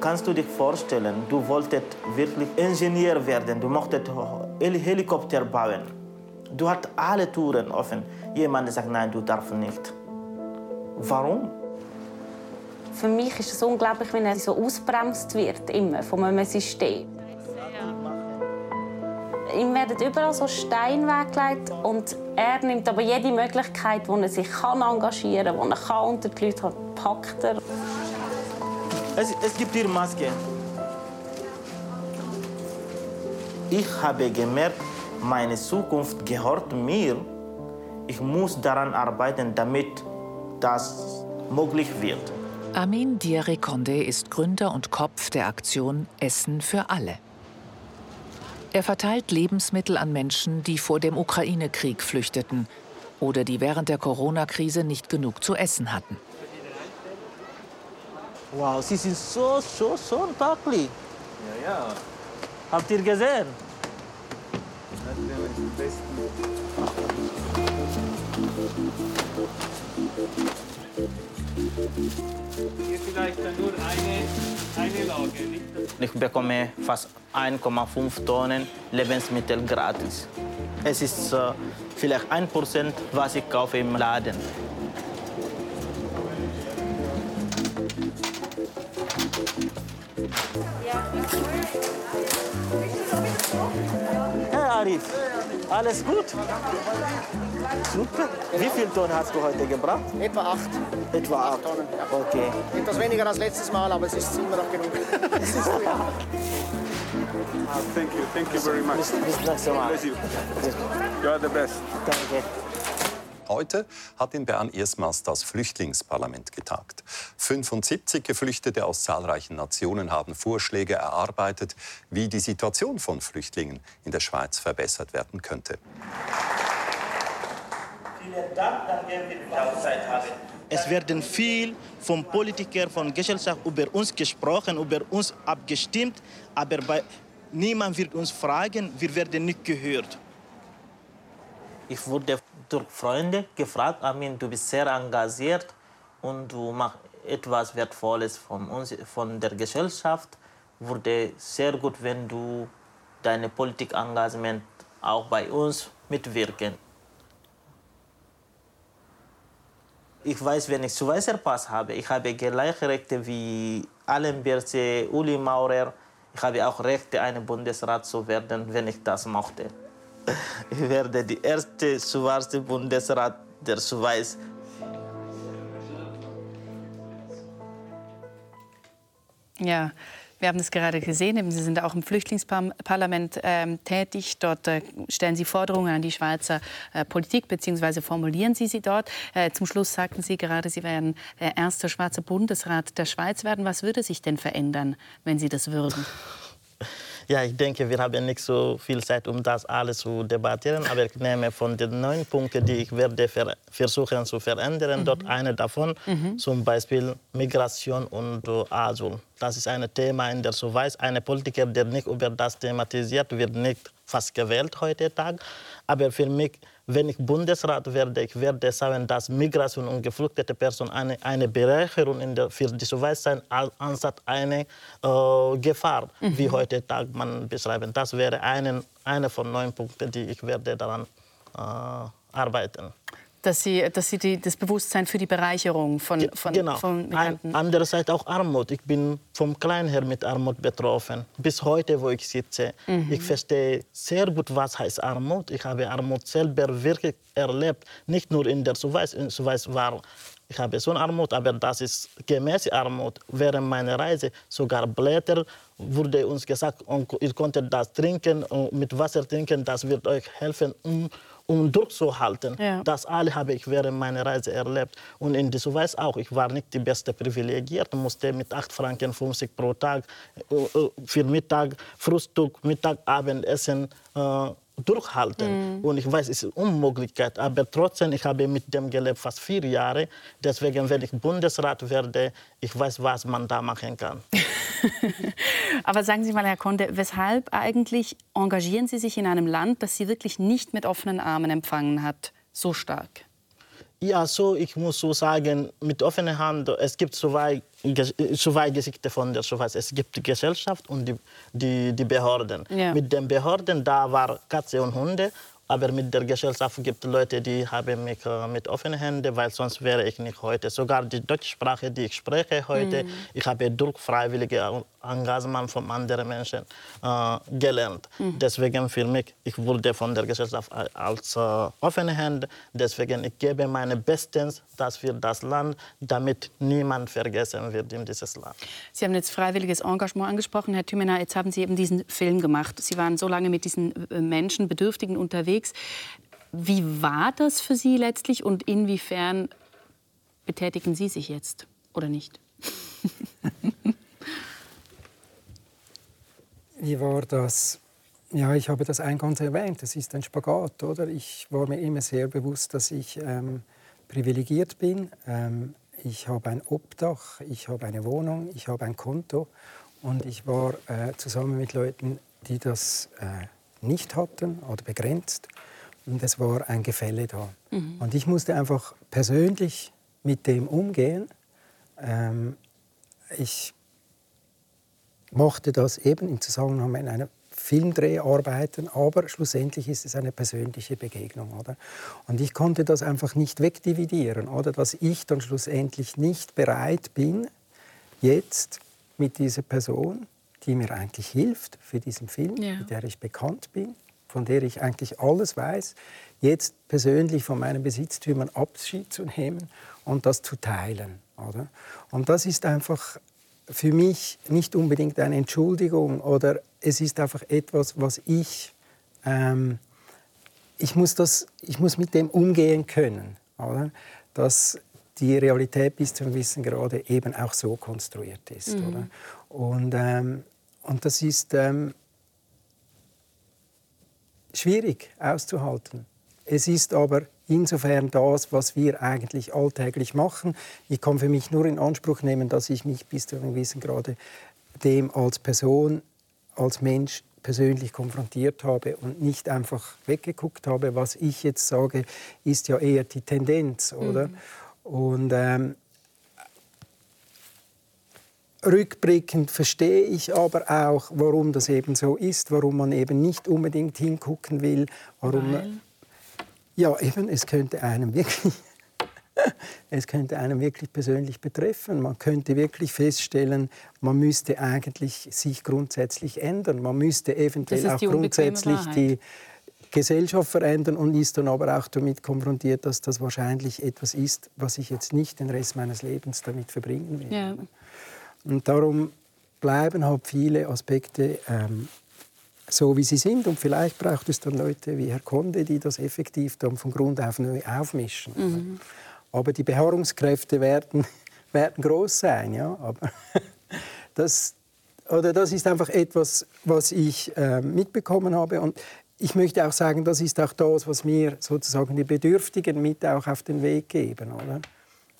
Kannst du dich vorstellen, du wolltest wirklich Ingenieur werden, du mochtest Helikopter bauen. Du hast alle Touren offen. Jemand sagt, nein, du darfst nicht. Warum? Für mich ist es unglaublich, wenn er so ausbremst wird, immer von einem System. Ihm werden überall so Steine weggelegt und er nimmt aber jede Möglichkeit, wo er sich kann engagieren kann, wo er kann unter die Leute hat, packt er. Es, es gibt hier Maske. Ich habe gemerkt, meine Zukunft gehört mir. Ich muss daran arbeiten, damit das möglich wird. Amin Diarekonde ist Gründer und Kopf der Aktion Essen für alle. Er verteilt Lebensmittel an Menschen, die vor dem Ukraine-Krieg flüchteten oder die während der Corona-Krise nicht genug zu essen hatten. Wow, sie sind so, so, so deutlich. Ja, ja. Habt ihr gesehen? Hier vielleicht nur eine, eine Lage. Nicht? Ich bekomme fast 1,5 Tonnen Lebensmittel gratis. Es ist äh, vielleicht ein Prozent, was ich kaufe im Laden. Hey Arif, alles gut? Super. Wie viele Tonnen hast du heute gebracht? Etwa acht. Etwa acht Tonnen. Ja. Okay. Etwas weniger als letztes Mal, aber es ist immer noch genug. Es ist, ja. Ah, thank you, thank you very much. Bis, bis nächstes Mal. You are the best. Danke. Heute hat in Bern erstmals das Flüchtlingsparlament getagt. 75 Geflüchtete aus zahlreichen Nationen haben Vorschläge erarbeitet, wie die Situation von Flüchtlingen in der Schweiz verbessert werden könnte. Vielen Dank, dass wir die Zeit haben. Es werden viel von Politikern, von Gesellschaft über uns gesprochen, über uns abgestimmt, aber bei, niemand wird uns fragen, wir werden nicht gehört. Ich wurde durch Freunde gefragt, Amin, du bist sehr engagiert und du machst etwas Wertvolles von, uns, von der Gesellschaft. Wurde sehr gut, wenn du deine Politikengagement auch bei uns mitwirken. Ich weiß, wenn ich Schweizer Pass habe, ich habe gleiche Rechte wie Allen Birze, Uli Maurer. Ich habe auch Rechte, ein Bundesrat zu werden, wenn ich das möchte. Ich werde die erste schwarze Bundesrat der Schweiz. Ja, wir haben es gerade gesehen. Sie sind auch im Flüchtlingsparlament ähm, tätig. Dort äh, stellen Sie Forderungen an die Schweizer äh, Politik bzw. formulieren Sie sie dort. Äh, zum Schluss sagten Sie gerade, Sie werden der erste schwarze Bundesrat der Schweiz werden. Was würde sich denn verändern, wenn Sie das würden? Ja, ich denke, wir haben nicht so viel Zeit, um das alles zu debattieren. Aber ich nehme von den neun Punkten, die ich werde ver versuchen zu verändern, mhm. dort eine davon, mhm. zum Beispiel Migration und Asyl. Das ist ein Thema in der Schweiz. Ein Politiker, der nicht über das thematisiert, wird nicht fast gewählt heute Tag. Aber für mich wenn ich Bundesrat werde, ich werde sagen, dass Migration und geflüchtete Personen eine, eine Bereicherung in der, für die Schweiz sein, anstatt eine äh, Gefahr, mhm. wie heute Tag man beschreiben. Das wäre eine, eine von neun Punkten, die ich werde daran äh, arbeiten dass Sie, dass Sie die, das Bewusstsein für die Bereicherung von, von, genau. von Migranten... Andererseits auch Armut. Ich bin vom Klein her mit Armut betroffen. Bis heute, wo ich sitze. Mhm. Ich verstehe sehr gut, was heißt Armut. Ich habe Armut selber wirklich erlebt. Nicht nur in der Schweiz. In der Schweiz war ich habe so eine Armut, aber das ist gemäße Armut. Während meiner Reise sogar Blätter wurde uns gesagt, ihr konntet das trinken, mit Wasser trinken, das wird euch helfen, um um durchzuhalten. Ja. Das alle habe ich während meiner Reise erlebt. Und in der Schweiz auch. Ich war nicht die beste Privilegierte, musste mit 8 Franken 50 pro Tag äh, äh, für Mittag, Frühstück, Mittag, Abendessen äh, durchhalten. Mhm. Und ich weiß, es ist eine Unmöglichkeit. Aber trotzdem, ich habe mit dem gelebt fast vier Jahre. Deswegen, wenn ich Bundesrat werde, ich weiß, was man da machen kann. Aber sagen Sie mal, Herr Konde, weshalb eigentlich engagieren Sie sich in einem Land, das Sie wirklich nicht mit offenen Armen empfangen hat, so stark? Ja, so, ich muss so sagen, mit offener Hand, es gibt zwei, zwei Gesichter von der Schweiz. Es gibt die Gesellschaft und die, die, die Behörden. Ja. Mit den Behörden, da war Katze und Hunde aber mit der Gesellschaft gibt es Leute, die haben mich äh, mit offenen Händen, weil sonst wäre ich nicht heute. Sogar die deutsche Sprache, die ich spreche heute, mhm. ich habe durch freiwillige Engagement von anderen Menschen äh, gelernt. Mhm. Deswegen für mich, ich wurde von der Gesellschaft als äh, offene Hände. Deswegen ich gebe meine Bestens, dass für das Land, damit niemand vergessen wird in dieses Land. Sie haben jetzt freiwilliges Engagement angesprochen, Herr Thümener. Jetzt haben Sie eben diesen Film gemacht. Sie waren so lange mit diesen äh, Menschen, Bedürftigen unterwegs unterwegs. Wie war das für Sie letztlich und inwiefern betätigen Sie sich jetzt oder nicht? Wie war das? Ja, ich habe das eingangs erwähnt. Das ist ein Spagat, oder? Ich war mir immer sehr bewusst, dass ich ähm, privilegiert bin. Ähm, ich habe ein Obdach, ich habe eine Wohnung, ich habe ein Konto und ich war äh, zusammen mit Leuten, die das äh, nicht hatten oder begrenzt. Und es war ein Gefälle da. Mhm. Und ich musste einfach persönlich mit dem umgehen. Ähm, ich mochte das eben im Zusammenhang mit einer Filmdreh arbeiten, aber schlussendlich ist es eine persönliche Begegnung. Oder? Und ich konnte das einfach nicht wegdividieren, oder? dass ich dann schlussendlich nicht bereit bin, jetzt mit dieser Person, die mir eigentlich hilft für diesen Film, ja. mit der ich bekannt bin, von der ich eigentlich alles weiß, jetzt persönlich von meinen Besitztümern Abschied zu nehmen und das zu teilen. Oder? Und das ist einfach für mich nicht unbedingt eine Entschuldigung oder es ist einfach etwas, was ich, ähm, ich, muss das, ich muss mit dem umgehen können. Oder? Dass die Realität bis zu einem gewissen Grade eben auch so konstruiert ist. Mhm. Oder? Und, ähm, und das ist ähm, schwierig auszuhalten. Es ist aber insofern das, was wir eigentlich alltäglich machen. Ich kann für mich nur in Anspruch nehmen, dass ich mich bis zu einem gewissen Grade dem als Person, als Mensch persönlich konfrontiert habe und nicht einfach weggeguckt habe. Was ich jetzt sage, ist ja eher die Tendenz, oder? Mhm. Und ähm, rückblickend verstehe ich aber auch, warum das eben so ist, warum man eben nicht unbedingt hingucken will, warum Weil? Ja, eben, es könnte einem wirklich, es könnte einem wirklich persönlich betreffen. Man könnte wirklich feststellen, man müsste eigentlich sich grundsätzlich ändern. Man müsste eventuell auch grundsätzlich die Gesellschaft verändern und ist dann aber auch damit konfrontiert, dass das wahrscheinlich etwas ist, was ich jetzt nicht den Rest meines Lebens damit verbringen will. Ja. Und darum bleiben halt viele Aspekte ähm, so, wie sie sind. Und vielleicht braucht es dann Leute wie Herr Konde, die das effektiv dann von Grund auf neu aufmischen. Mhm. Aber die Beharrungskräfte werden, werden groß sein. Ja? Aber das, oder das ist einfach etwas, was ich äh, mitbekommen habe. Und ich möchte auch sagen, das ist auch das, was mir sozusagen die Bedürftigen mit auch auf den Weg geben. Oder?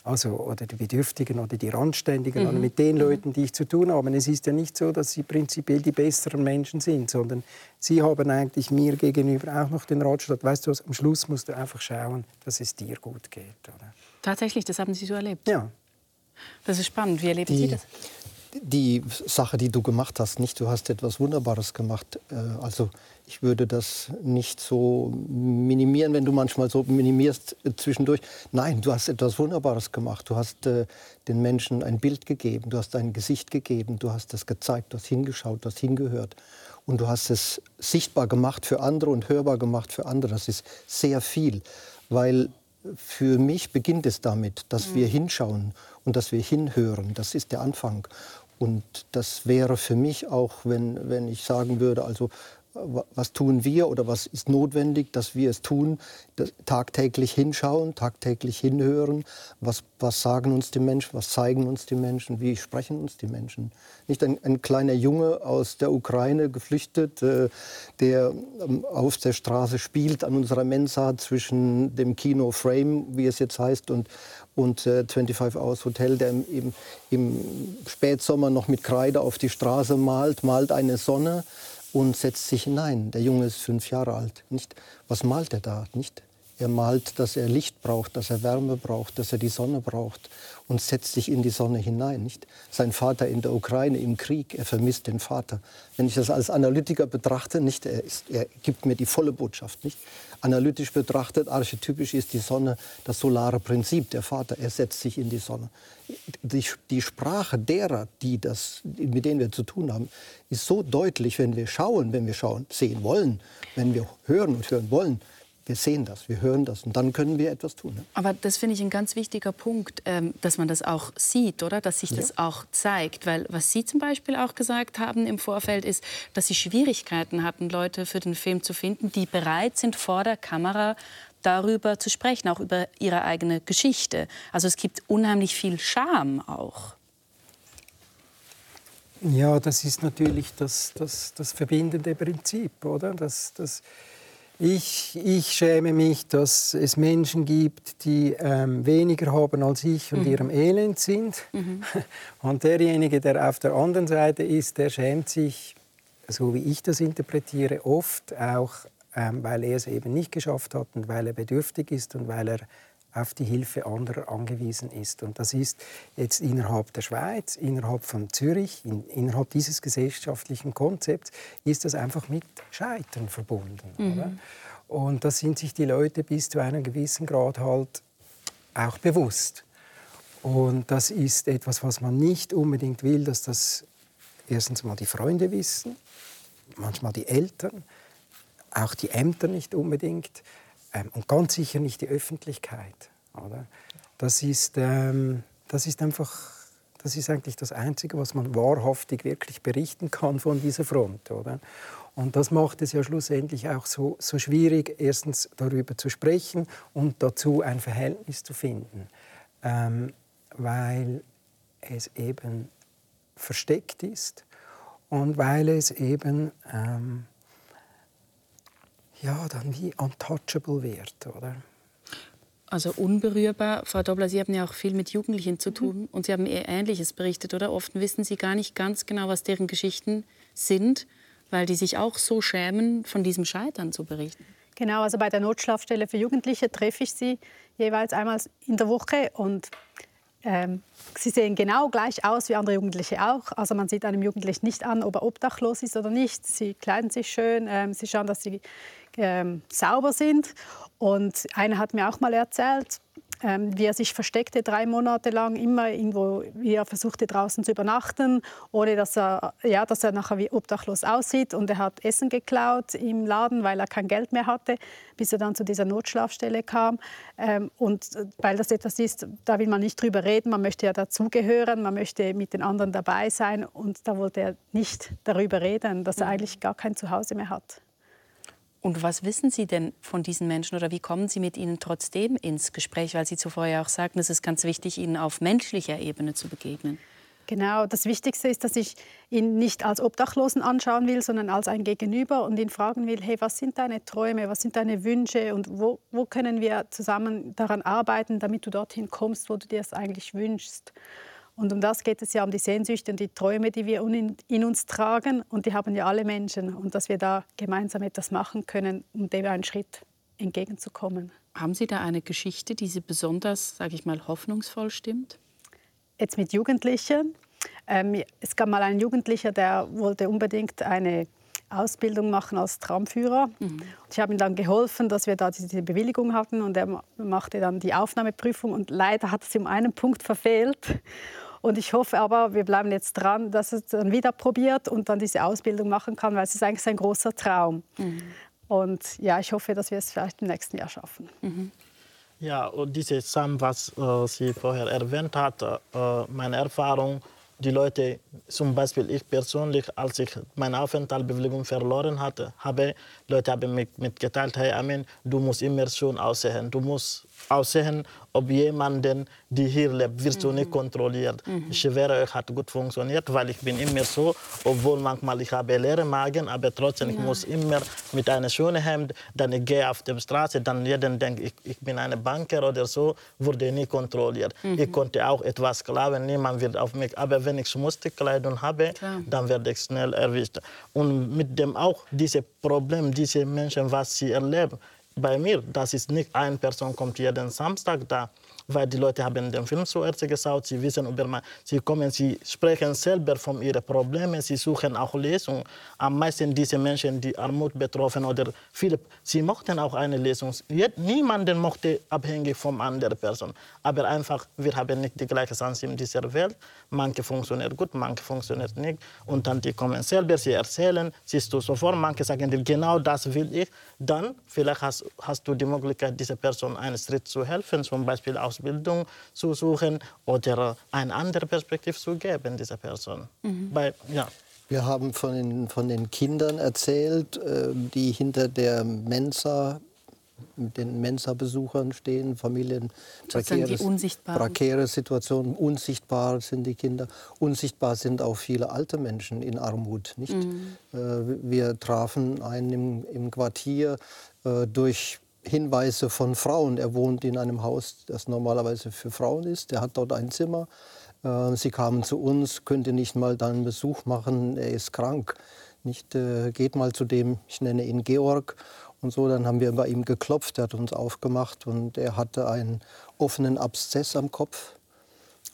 Also, oder die Bedürftigen oder die Randständigen mhm. oder mit den mhm. Leuten, die ich zu tun habe. Es ist ja nicht so, dass sie prinzipiell die besseren Menschen sind, sondern sie haben eigentlich mir gegenüber auch noch den Ratschlag, weißt du was, am Schluss musst du einfach schauen, dass es dir gut geht. Oder? Tatsächlich, das haben Sie so erlebt? Ja. Das ist spannend. Wie erleben die, Sie das? Die Sache, die du gemacht hast, nicht, du hast etwas Wunderbares gemacht. Äh, also ich würde das nicht so minimieren, wenn du manchmal so minimierst äh, zwischendurch. Nein, du hast etwas Wunderbares gemacht. Du hast äh, den Menschen ein Bild gegeben, du hast ein Gesicht gegeben, du hast es gezeigt, du hast hingeschaut, du hast hingehört. Und du hast es sichtbar gemacht für andere und hörbar gemacht für andere. Das ist sehr viel, weil für mich beginnt es damit, dass mhm. wir hinschauen und dass wir hinhören. Das ist der Anfang. Und das wäre für mich auch, wenn, wenn ich sagen würde, also was tun wir oder was ist notwendig, dass wir es tun, tagtäglich hinschauen, tagtäglich hinhören, was, was sagen uns die Menschen, was zeigen uns die Menschen, wie sprechen uns die Menschen. Nicht ein, ein kleiner Junge aus der Ukraine geflüchtet, äh, der ähm, auf der Straße spielt an unserer Mensa zwischen dem Kino Frame, wie es jetzt heißt, und, und äh, 25 Hours Hotel, der im, im Spätsommer noch mit Kreide auf die Straße malt, malt eine Sonne und setzt sich hinein. Der Junge ist fünf Jahre alt. Nicht? Was malt er da? Nicht? Er malt, dass er Licht braucht, dass er Wärme braucht, dass er die Sonne braucht und setzt sich in die Sonne hinein. Nicht? Sein Vater in der Ukraine im Krieg, er vermisst den Vater. Wenn ich das als Analytiker betrachte, nicht, er, ist, er gibt mir die volle Botschaft. Nicht? Analytisch betrachtet, archetypisch ist die Sonne das solare Prinzip. Der Vater, er setzt sich in die Sonne. Die, die Sprache derer, die das, mit denen wir zu tun haben, ist so deutlich, wenn wir schauen, wenn wir schauen, sehen wollen, wenn wir hören und hören wollen wir sehen das, wir hören das und dann können wir etwas tun. Ne? Aber das finde ich ein ganz wichtiger Punkt, ähm, dass man das auch sieht, oder? Dass sich das ja. auch zeigt. Weil was Sie zum Beispiel auch gesagt haben im Vorfeld ist, dass Sie Schwierigkeiten hatten, Leute für den Film zu finden, die bereit sind, vor der Kamera darüber zu sprechen, auch über ihre eigene Geschichte. Also es gibt unheimlich viel Scham auch. Ja, das ist natürlich das, das, das verbindende Prinzip, oder? Das, das, ich, ich schäme mich, dass es Menschen gibt, die ähm, weniger haben als ich und mhm. ihrem Elend sind. Mhm. Und derjenige, der auf der anderen Seite ist, der schämt sich so wie ich das interpretiere, oft auch, ähm, weil er es eben nicht geschafft hat und weil er bedürftig ist und weil er auf die Hilfe anderer angewiesen ist. Und das ist jetzt innerhalb der Schweiz, innerhalb von Zürich, in, innerhalb dieses gesellschaftlichen Konzepts, ist das einfach mit Scheitern verbunden. Mhm. Und da sind sich die Leute bis zu einem gewissen Grad halt auch bewusst. Und das ist etwas, was man nicht unbedingt will, dass das erstens mal die Freunde wissen, manchmal die Eltern, auch die Ämter nicht unbedingt ähm, und ganz sicher nicht die Öffentlichkeit. Oder? Das, ist, ähm, das ist einfach das ist eigentlich das Einzige, was man wahrhaftig wirklich berichten kann von dieser Front. Oder? Und das macht es ja schlussendlich auch so, so schwierig, erstens darüber zu sprechen und dazu ein Verhältnis zu finden, ähm, weil es eben versteckt ist und weil es eben ähm, ja, dann wie untouchable wird, oder? Also unberührbar. Frau Dobler, Sie haben ja auch viel mit Jugendlichen zu tun mhm. und Sie haben eher Ähnliches berichtet, oder? Oft wissen Sie gar nicht ganz genau, was deren Geschichten sind, weil die sich auch so schämen, von diesem Scheitern zu berichten. Genau, also bei der Notschlafstelle für Jugendliche treffe ich sie jeweils einmal in der Woche und ähm, sie sehen genau gleich aus wie andere Jugendliche auch. Also man sieht einem Jugendlichen nicht an, ob er obdachlos ist oder nicht. Sie kleiden sich schön, ähm, sie schauen, dass sie ähm, sauber sind. Und einer hat mir auch mal erzählt, ähm, wie er sich versteckte drei Monate lang immer irgendwo, wie er versuchte draußen zu übernachten, ohne dass er, ja, dass er nachher wie obdachlos aussieht. Und er hat Essen geklaut im Laden, weil er kein Geld mehr hatte, bis er dann zu dieser Notschlafstelle kam. Ähm, und äh, weil das etwas ist, da will man nicht drüber reden, man möchte ja dazugehören, man möchte mit den anderen dabei sein. Und da wollte er nicht darüber reden, dass er mhm. eigentlich gar kein Zuhause mehr hat. Und was wissen Sie denn von diesen Menschen oder wie kommen Sie mit ihnen trotzdem ins Gespräch? Weil Sie zuvor ja auch sagten, es ist ganz wichtig, ihnen auf menschlicher Ebene zu begegnen. Genau, das Wichtigste ist, dass ich ihn nicht als Obdachlosen anschauen will, sondern als ein Gegenüber und ihn fragen will, hey, was sind deine Träume, was sind deine Wünsche und wo, wo können wir zusammen daran arbeiten, damit du dorthin kommst, wo du dir es eigentlich wünschst. Und um das geht es ja, um die Sehnsüchte und die Träume, die wir in uns tragen. Und die haben ja alle Menschen. Und dass wir da gemeinsam etwas machen können, um dem einen Schritt entgegenzukommen. Haben Sie da eine Geschichte, die Sie besonders, sage ich mal, hoffnungsvoll stimmt? Jetzt mit Jugendlichen. Ähm, es gab mal einen Jugendlicher, der wollte unbedingt eine Ausbildung machen als Tramführer. Mhm. Ich habe ihm dann geholfen, dass wir da diese Bewilligung hatten und er machte dann die Aufnahmeprüfung und leider hat es um einen Punkt verfehlt. Und ich hoffe aber, wir bleiben jetzt dran, dass es dann wieder probiert und dann diese Ausbildung machen kann, weil es ist eigentlich sein großer Traum. Mhm. Und ja, ich hoffe, dass wir es vielleicht im nächsten Jahr schaffen. Mhm. Ja, und diese Sam, was äh, sie vorher erwähnt hat, äh, meine Erfahrung, die Leute, zum Beispiel ich persönlich, als ich meine Aufenthaltsbewilligung verloren hatte, habe Leute haben mich mitgeteilt, hey Amin, du musst immer schon aussehen, du musst aussehen, ob jemanden, die hier lebt, wirst du nicht mhm. kontrolliert. Mhm. Ich schwöre euch, hat gut funktioniert, weil ich bin immer so, obwohl manchmal ich habe leere Magen, aber trotzdem, ja. ich muss immer mit einem schönen Hemd, dann ich gehe auf der Straße, dann jeder denkt, ich, ich bin ein Banker oder so, wurde nie kontrolliert. Mhm. Ich konnte auch etwas klauen, niemand wird auf mich, aber wenn ich schmutzige Kleidung habe, Klar. dann werde ich schnell erwischt. Und mit dem auch dieses Problem, diese Menschen, was sie erleben, bei mir, das ist nicht eine Person kommt jeden Samstag da weil die Leute haben den Film zuerst geschaut, sie wissen über sie kommen, sie sprechen selber von ihren Problemen, sie suchen auch Lesungen. Am meisten diese Menschen, die Armut betroffen oder viele, sie mochten auch eine Lesung. Niemanden mochte abhängig von anderen Person, aber einfach wir haben nicht die gleiche Chance in dieser Welt. Manche funktioniert gut, manche funktioniert nicht und dann die kommen selber, sie erzählen, siehst du sofort, manche sagen dir genau das will ich, dann vielleicht hast, hast du die Möglichkeit dieser Person einen Schritt zu helfen, zum Beispiel aus Ausbildung zu suchen oder eine andere Perspektive zu geben dieser Person. Mhm. Bei, ja. Wir haben von den, von den Kindern erzählt, äh, die hinter der Mensa mit den Mensa-Besuchern stehen, Familien, prekäre, prekäre Situationen, unsichtbar sind die Kinder. Unsichtbar sind auch viele alte Menschen in Armut. Nicht? Mhm. Äh, wir trafen einen im, im Quartier äh, durch Hinweise von Frauen. Er wohnt in einem Haus, das normalerweise für Frauen ist. Er hat dort ein Zimmer. Äh, sie kamen zu uns, könnte nicht mal dann Besuch machen, er ist krank. Nicht, äh, geht mal zu dem, ich nenne ihn Georg und so. Dann haben wir bei ihm geklopft, er hat uns aufgemacht und er hatte einen offenen Abszess am Kopf.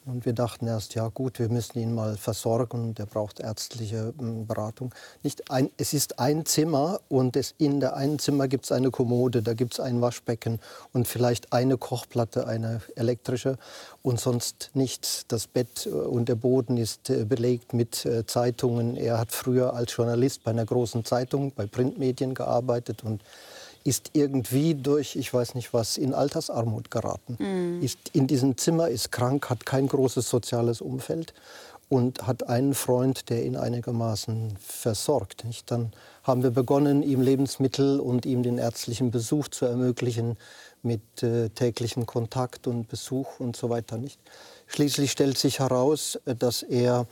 Und wir dachten erst, ja gut, wir müssen ihn mal versorgen, der braucht ärztliche hm, Beratung. Nicht ein, es ist ein Zimmer und es, in der einen Zimmer gibt es eine Kommode, da gibt es ein Waschbecken und vielleicht eine Kochplatte, eine elektrische und sonst nichts. Das Bett äh, und der Boden ist äh, belegt mit äh, Zeitungen. Er hat früher als Journalist bei einer großen Zeitung, bei Printmedien gearbeitet und ist irgendwie durch, ich weiß nicht was, in Altersarmut geraten. Mhm. Ist in diesem Zimmer, ist krank, hat kein großes soziales Umfeld und hat einen Freund, der ihn einigermaßen versorgt. Nicht? Dann haben wir begonnen, ihm Lebensmittel und ihm den ärztlichen Besuch zu ermöglichen mit äh, täglichem Kontakt und Besuch und so weiter. Nicht? Schließlich stellt sich heraus, äh, dass er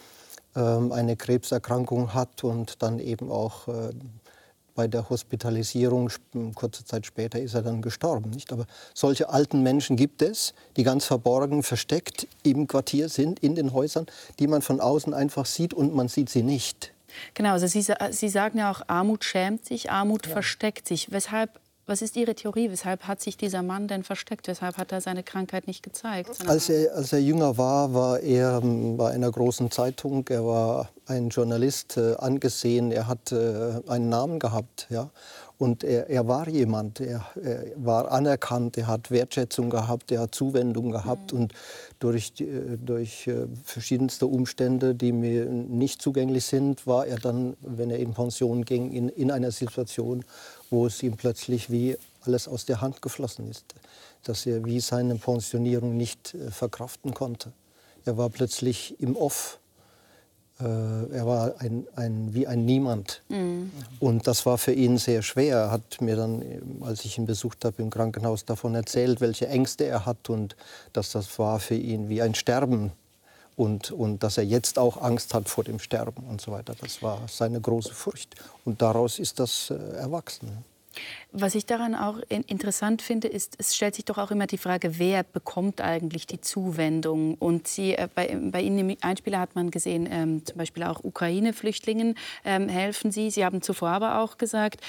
ähm, eine Krebserkrankung hat und dann eben auch äh, bei der Hospitalisierung, kurze Zeit später ist er dann gestorben. Nicht? Aber solche alten Menschen gibt es, die ganz verborgen, versteckt im Quartier sind, in den Häusern, die man von außen einfach sieht und man sieht sie nicht. Genau, also Sie, Sie sagen ja auch, Armut schämt sich, Armut ja. versteckt sich. Weshalb was ist Ihre Theorie? Weshalb hat sich dieser Mann denn versteckt? Weshalb hat er seine Krankheit nicht gezeigt? Als er, als er jünger war, war er ähm, bei einer großen Zeitung. Er war ein Journalist, äh, angesehen. Er hat äh, einen Namen gehabt. Ja? Und er, er war jemand, er, er, war anerkannt, er hat Wertschätzung gehabt, er hat Zuwendung gehabt. Mhm. Und durch, äh, durch äh, verschiedenste Umstände, die mir nicht zugänglich sind, war er dann, wenn er in Pension ging, in, in einer Situation, wo es ihm plötzlich wie alles aus der Hand geflossen ist, dass er wie seine Pensionierung nicht äh, verkraften konnte. Er war plötzlich im Off. Äh, er war ein, ein, wie ein Niemand. Mhm. Und das war für ihn sehr schwer. Er hat mir dann, äh, als ich ihn besucht habe im Krankenhaus, davon erzählt, welche Ängste er hat und dass das war für ihn wie ein Sterben und, und dass er jetzt auch Angst hat vor dem Sterben und so weiter. Das war seine große Furcht. Und daraus ist das äh, erwachsen. Was ich daran auch interessant finde, ist, es stellt sich doch auch immer die Frage, wer bekommt eigentlich die Zuwendung? Und Sie, äh, bei, bei, Ihnen im Einspieler hat man gesehen, ähm, zum Beispiel auch Ukraine-Flüchtlingen ähm, helfen Sie. Sie haben zuvor aber auch gesagt,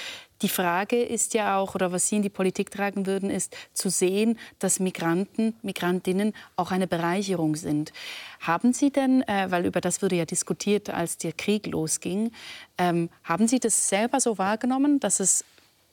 die Frage ist ja auch, oder was Sie in die Politik tragen würden, ist zu sehen, dass Migranten, Migrantinnen auch eine Bereicherung sind. Haben Sie denn, äh, weil über das wurde ja diskutiert, als der Krieg losging, ähm, haben Sie das selber so wahrgenommen, dass es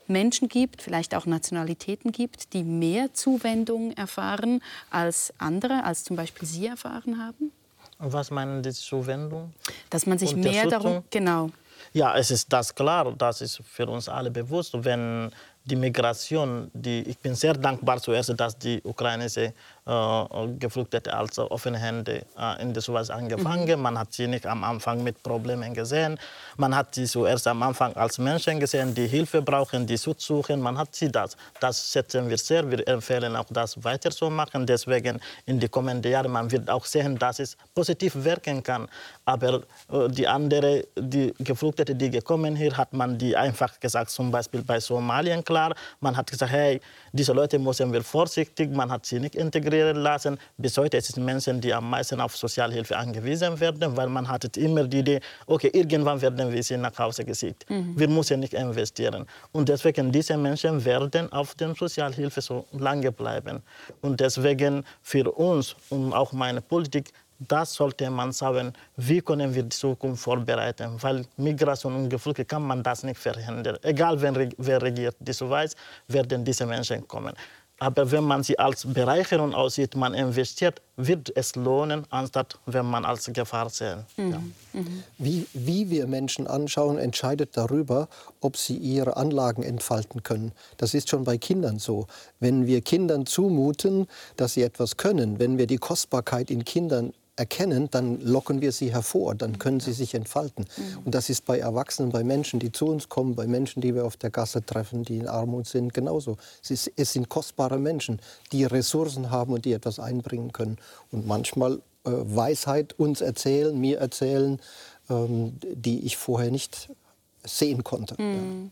Menschen gibt, vielleicht auch Nationalitäten gibt, die mehr Zuwendung erfahren als andere, als zum Beispiel Sie erfahren haben? Was meinen Sie Zuwendung? Dass man sich mehr darum, genau. Ja, es ist das klar, das ist für uns alle bewusst. Wenn die Migration, die, ich bin sehr dankbar zuerst, dass die ukrainische Geflüchtete als offene Hände äh, in der Schweiz angefangen. Mhm. Man hat sie nicht am Anfang mit Problemen gesehen. Man hat sie zuerst am Anfang als Menschen gesehen, die Hilfe brauchen, die Schutz suchen. Man hat sie das. Das schätzen wir sehr. Wir empfehlen auch, das weiter zu machen. Deswegen in die kommenden Jahre, man wird auch sehen, dass es positiv wirken kann. Aber äh, die andere, die Geflüchtete, die gekommen hier, hat man die einfach gesagt, zum Beispiel bei Somalien klar. Man hat gesagt, hey, diese Leute müssen wir vorsichtig. Man hat sie nicht integriert integrieren lassen. Bis heute ist es Menschen, die am meisten auf Sozialhilfe angewiesen werden, weil man hat immer die Idee, okay, irgendwann werden wir sie nach Hause geschickt. Mhm. Wir müssen nicht investieren. Und deswegen, diese Menschen werden auf der Sozialhilfe so lange bleiben. Und deswegen für uns und auch meine Politik, das sollte man sagen, wie können wir die Zukunft vorbereiten, weil Migration und Geflüchtete kann man das nicht verhindern. Egal wer, regiert die Schweiz, werden diese Menschen kommen. Aber wenn man sie als Bereicherung aussieht, man investiert, wird es lohnen, anstatt wenn man als Gefahr sieht. Mhm. Ja. Mhm. Wie, wie wir Menschen anschauen, entscheidet darüber, ob sie ihre Anlagen entfalten können. Das ist schon bei Kindern so. Wenn wir Kindern zumuten, dass sie etwas können, wenn wir die Kostbarkeit in Kindern erkennen, dann locken wir sie hervor, dann können sie sich entfalten. Mhm. Und das ist bei Erwachsenen, bei Menschen, die zu uns kommen, bei Menschen, die wir auf der Gasse treffen, die in Armut sind, genauso. Es, ist, es sind kostbare Menschen, die Ressourcen haben und die etwas einbringen können. Und manchmal äh, Weisheit uns erzählen, mir erzählen, ähm, die ich vorher nicht sehen konnte. Mhm.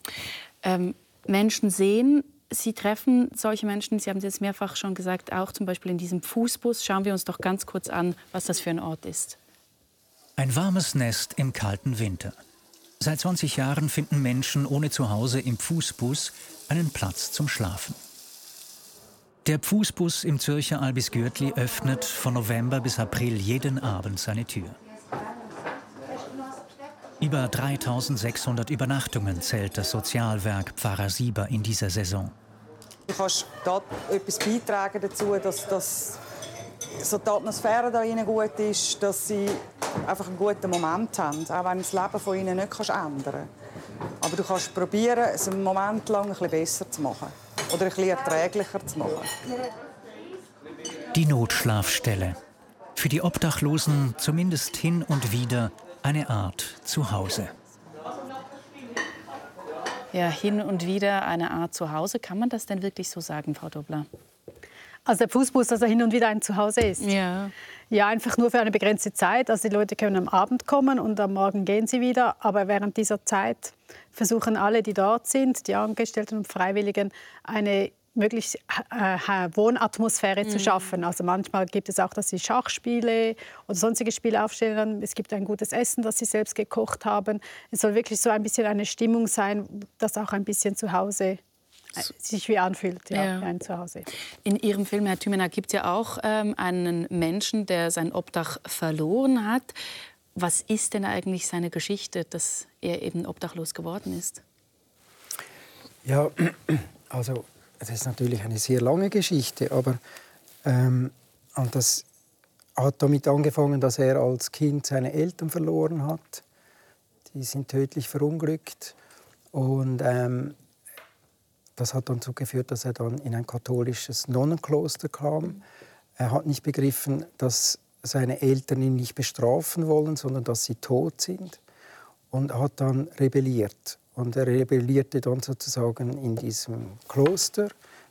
Ja. Ähm, Menschen sehen, Sie treffen solche Menschen, Sie haben es jetzt mehrfach schon gesagt, auch zum Beispiel in diesem Fußbus. Schauen wir uns doch ganz kurz an, was das für ein Ort ist. Ein warmes Nest im kalten Winter. Seit 20 Jahren finden Menschen ohne Zuhause im Fußbus einen Platz zum Schlafen. Der Fußbus im Zürcher Albis Gürtli öffnet von November bis April jeden Abend seine Tür. Über 3600 Übernachtungen zählt das Sozialwerk Pfarrer Sieber in dieser Saison. Du kannst da etwas beitragen dazu, dass, dass so die Atmosphäre da gut ist, dass sie einfach einen guten Moment haben, auch wenn das Leben von ihnen nicht kannst ändern kannst. Aber du kannst probieren, es einen Moment lang ein besser zu machen oder ein bisschen erträglicher zu machen. Die Notschlafstelle. Für die Obdachlosen zumindest hin und wieder eine Art Zuhause. Ja, hin und wieder eine Art Zuhause. Kann man das denn wirklich so sagen, Frau Dobler? Also der Fußbus, dass er hin und wieder ein Zuhause ist. Ja. Ja, einfach nur für eine begrenzte Zeit. Also die Leute können am Abend kommen und am Morgen gehen sie wieder. Aber während dieser Zeit versuchen alle, die dort sind, die Angestellten und Freiwilligen, eine möglichst äh, Wohnatmosphäre mhm. zu schaffen. Also manchmal gibt es auch, dass sie Schachspiele oder sonstige Spiele aufstellen. Es gibt ein gutes Essen, das sie selbst gekocht haben. Es soll wirklich so ein bisschen eine Stimmung sein, dass auch ein bisschen zu Hause äh, sich wie anfühlt, ja, ja. ein Zuhause. In Ihrem Film, Herr Thümener, gibt es ja auch ähm, einen Menschen, der sein Obdach verloren hat. Was ist denn eigentlich seine Geschichte, dass er eben obdachlos geworden ist? Ja, also das ist natürlich eine sehr lange Geschichte, aber ähm, und das hat damit angefangen, dass er als Kind seine Eltern verloren hat. Die sind tödlich verunglückt und ähm, das hat dann dazu geführt, dass er dann in ein katholisches Nonnenkloster kam. Er hat nicht begriffen, dass seine Eltern ihn nicht bestrafen wollen, sondern dass sie tot sind und hat dann rebelliert. Und er rebellierte dann sozusagen in diesem Kloster,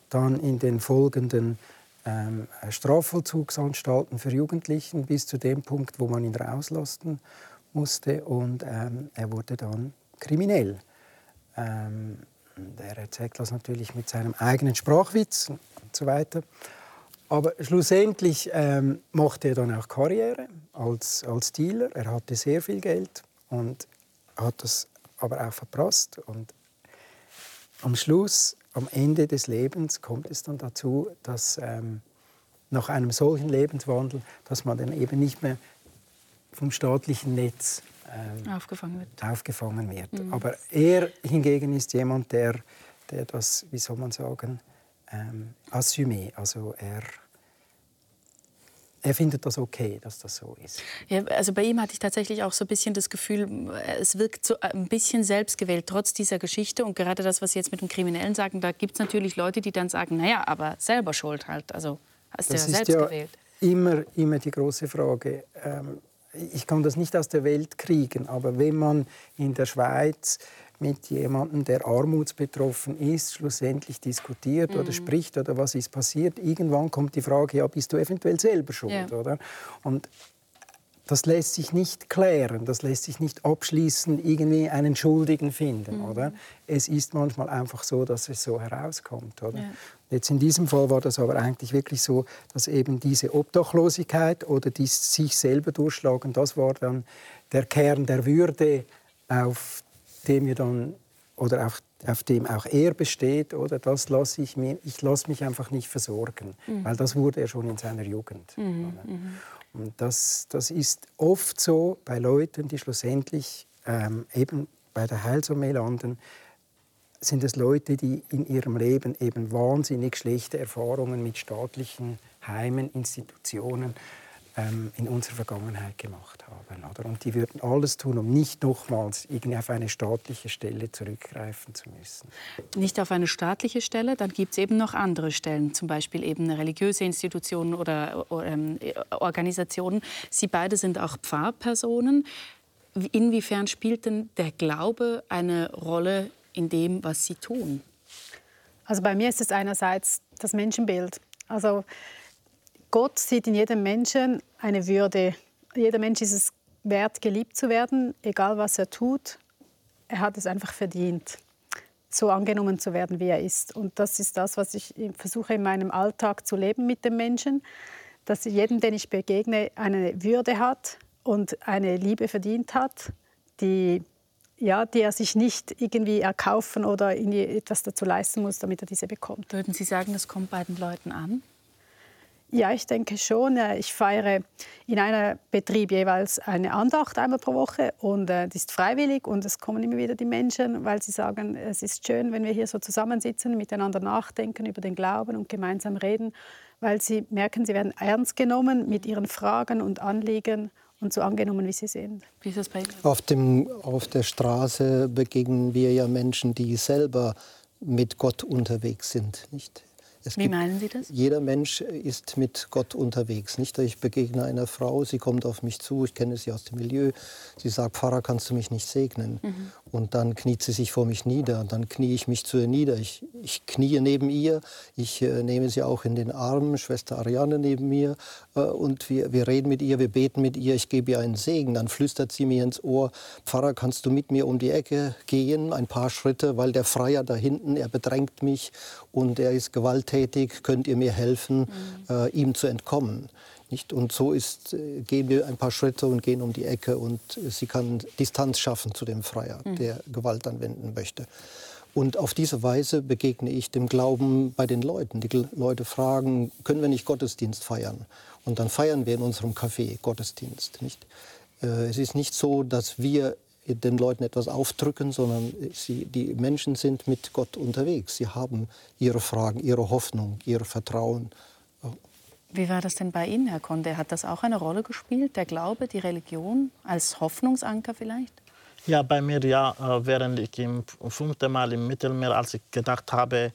dann in den folgenden ähm, Strafvollzugsanstalten für Jugendlichen bis zu dem Punkt, wo man ihn rauslassen musste. Und ähm, er wurde dann kriminell. Ähm, er erzählt das natürlich mit seinem eigenen Sprachwitz und so weiter. Aber schlussendlich ähm, machte er dann auch Karriere als, als Dealer. Er hatte sehr viel Geld und hat das aber auch verprasst. Und am Schluss, am Ende des Lebens, kommt es dann dazu, dass ähm, nach einem solchen Lebenswandel, dass man dann eben nicht mehr vom staatlichen Netz ähm, aufgefangen wird. Aufgefangen wird. Mhm. Aber er hingegen ist jemand, der, der das, wie soll man sagen, ähm, assumé, also er er findet das okay, dass das so ist. Ja, also bei ihm hatte ich tatsächlich auch so ein bisschen das Gefühl, es wirkt so ein bisschen selbstgewählt, trotz dieser Geschichte. Und gerade das, was Sie jetzt mit dem Kriminellen sagen, da gibt es natürlich Leute, die dann sagen, naja, aber selber schuld halt. Also hast du ja selbst ja gewählt. Immer, immer die große Frage. Ähm, ich kann das nicht aus der Welt kriegen, aber wenn man in der Schweiz mit jemandem, der armutsbetroffen ist, schlussendlich diskutiert mhm. oder spricht oder was ist passiert, irgendwann kommt die Frage, ja, bist du eventuell selber schuld, ja. oder? Und das lässt sich nicht klären, das lässt sich nicht abschließend irgendwie einen Schuldigen finden, mhm. oder? Es ist manchmal einfach so, dass es so herauskommt, oder? Ja. Jetzt in diesem Fall war das aber eigentlich wirklich so, dass eben diese Obdachlosigkeit oder die sich selber durchschlagen, das war dann der Kern der Würde, auf dem wir dann oder auf, auf dem auch er besteht, oder das lasse ich mir, ich lasse mich einfach nicht versorgen, mhm. weil das wurde er schon in seiner Jugend. Mhm. mhm. Und das, das ist oft so bei Leuten, die schlussendlich ähm, eben bei der Heilsarmee landen, sind es Leute, die in ihrem Leben eben wahnsinnig schlechte Erfahrungen mit staatlichen Heimen, Institutionen ähm, in unserer Vergangenheit gemacht haben. Oder? Und die würden alles tun, um nicht nochmals irgendwie auf eine staatliche Stelle zurückgreifen zu müssen. Nicht auf eine staatliche Stelle, dann gibt es eben noch andere Stellen, zum Beispiel eben religiöse Institutionen oder ähm, Organisationen. Sie beide sind auch Pfarrpersonen. Inwiefern spielt denn der Glaube eine Rolle in dem, was sie tun? Also bei mir ist es einerseits das Menschenbild. Also Gott sieht in jedem Menschen eine Würde. Jeder Mensch ist es wert, geliebt zu werden, egal was er tut. Er hat es einfach verdient, so angenommen zu werden, wie er ist. Und das ist das, was ich versuche in meinem Alltag zu leben mit dem Menschen, dass jedem, den ich begegne, eine Würde hat und eine Liebe verdient hat, die ja, die er sich nicht irgendwie erkaufen oder etwas dazu leisten muss, damit er diese bekommt. Würden Sie sagen, das kommt bei den Leuten an? Ja, ich denke schon. Ich feiere in einem Betrieb jeweils eine Andacht einmal pro Woche und äh, die ist freiwillig und es kommen immer wieder die Menschen, weil sie sagen, es ist schön, wenn wir hier so zusammensitzen, miteinander nachdenken über den Glauben und gemeinsam reden, weil sie merken, sie werden ernst genommen mit ihren Fragen und Anliegen und so angenommen, wie sie sind. Wie ist das bei Ihnen? Auf, dem, auf der Straße begegnen wir ja Menschen, die selber mit Gott unterwegs sind. Nicht? Es Wie meinen Sie das? Jeder Mensch ist mit Gott unterwegs. Nicht? Ich begegne einer Frau, sie kommt auf mich zu, ich kenne sie aus dem Milieu. Sie sagt, Pfarrer, kannst du mich nicht segnen? Mhm. Und dann kniet sie sich vor mich nieder. Und dann knie ich mich zu ihr nieder. Ich, ich kniee neben ihr. Ich äh, nehme sie auch in den Arm, Schwester Ariane neben mir. Äh, und wir, wir reden mit ihr, wir beten mit ihr. Ich gebe ihr einen Segen. Dann flüstert sie mir ins Ohr, Pfarrer, kannst du mit mir um die Ecke gehen, ein paar Schritte, weil der Freier da hinten, er bedrängt mich und er ist gewalttätig. Könnt ihr mir helfen, mhm. äh, ihm zu entkommen? Nicht? Und so ist, äh, gehen wir ein paar Schritte und gehen um die Ecke und sie kann Distanz schaffen zu dem Freier, mhm. der Gewalt anwenden möchte. Und auf diese Weise begegne ich dem Glauben bei den Leuten. Die Leute fragen, können wir nicht Gottesdienst feiern? Und dann feiern wir in unserem Café Gottesdienst. Nicht? Äh, es ist nicht so, dass wir den Leuten etwas aufdrücken, sondern sie, die Menschen sind mit Gott unterwegs. Sie haben ihre Fragen, ihre Hoffnung, ihr Vertrauen wie war das denn bei Ihnen, Herr Conde? Hat das auch eine Rolle gespielt, der Glaube, die Religion, als Hoffnungsanker vielleicht? Ja, bei mir ja. Äh, während ich im fünften Mal im Mittelmeer, als ich gedacht habe,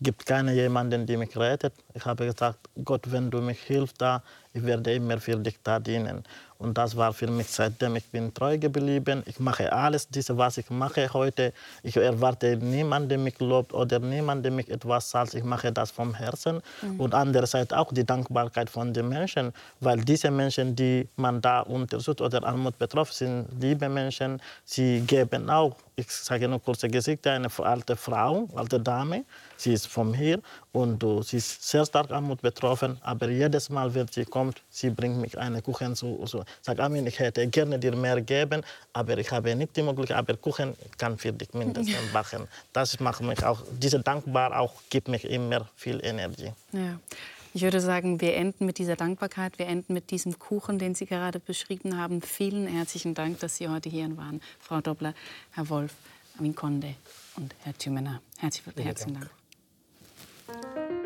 gibt keine jemanden, der mich rettet. Ich habe gesagt, Gott, wenn du mich hilfst, da, ich werde immer für dich da dienen. Und das war für mich seitdem, ich bin treu geblieben. Ich mache alles, diese, was ich mache heute. Ich erwarte niemanden, der mich lobt oder niemanden, der mich etwas sagt. Ich mache das vom Herzen. Mhm. Und andererseits auch die Dankbarkeit von den Menschen, weil diese Menschen, die man da unterstützt oder Armut betroffen sind, liebe Menschen, sie geben auch ich sage nur kurze Gesicht, eine alte Frau, alte Dame. Sie ist von hier und uh, sie ist sehr stark Armut betroffen. Aber jedes Mal, wenn sie kommt, sie bringt mich einen Kuchen zu. So. Sag Amin, ich hätte gerne dir mehr geben, aber ich habe nicht die Möglichkeit. Aber Kuchen kann für dich mindestens backen. Das macht mich auch, diese Dankbar auch gibt mich immer viel Energie. Ja. Ich würde sagen, wir enden mit dieser Dankbarkeit, wir enden mit diesem Kuchen, den Sie gerade beschrieben haben. Vielen herzlichen Dank, dass Sie heute hier waren, Frau Doppler, Herr Wolf, Amin Konde und Herr Thümener. Herzlich, herzlichen Dank. Dank.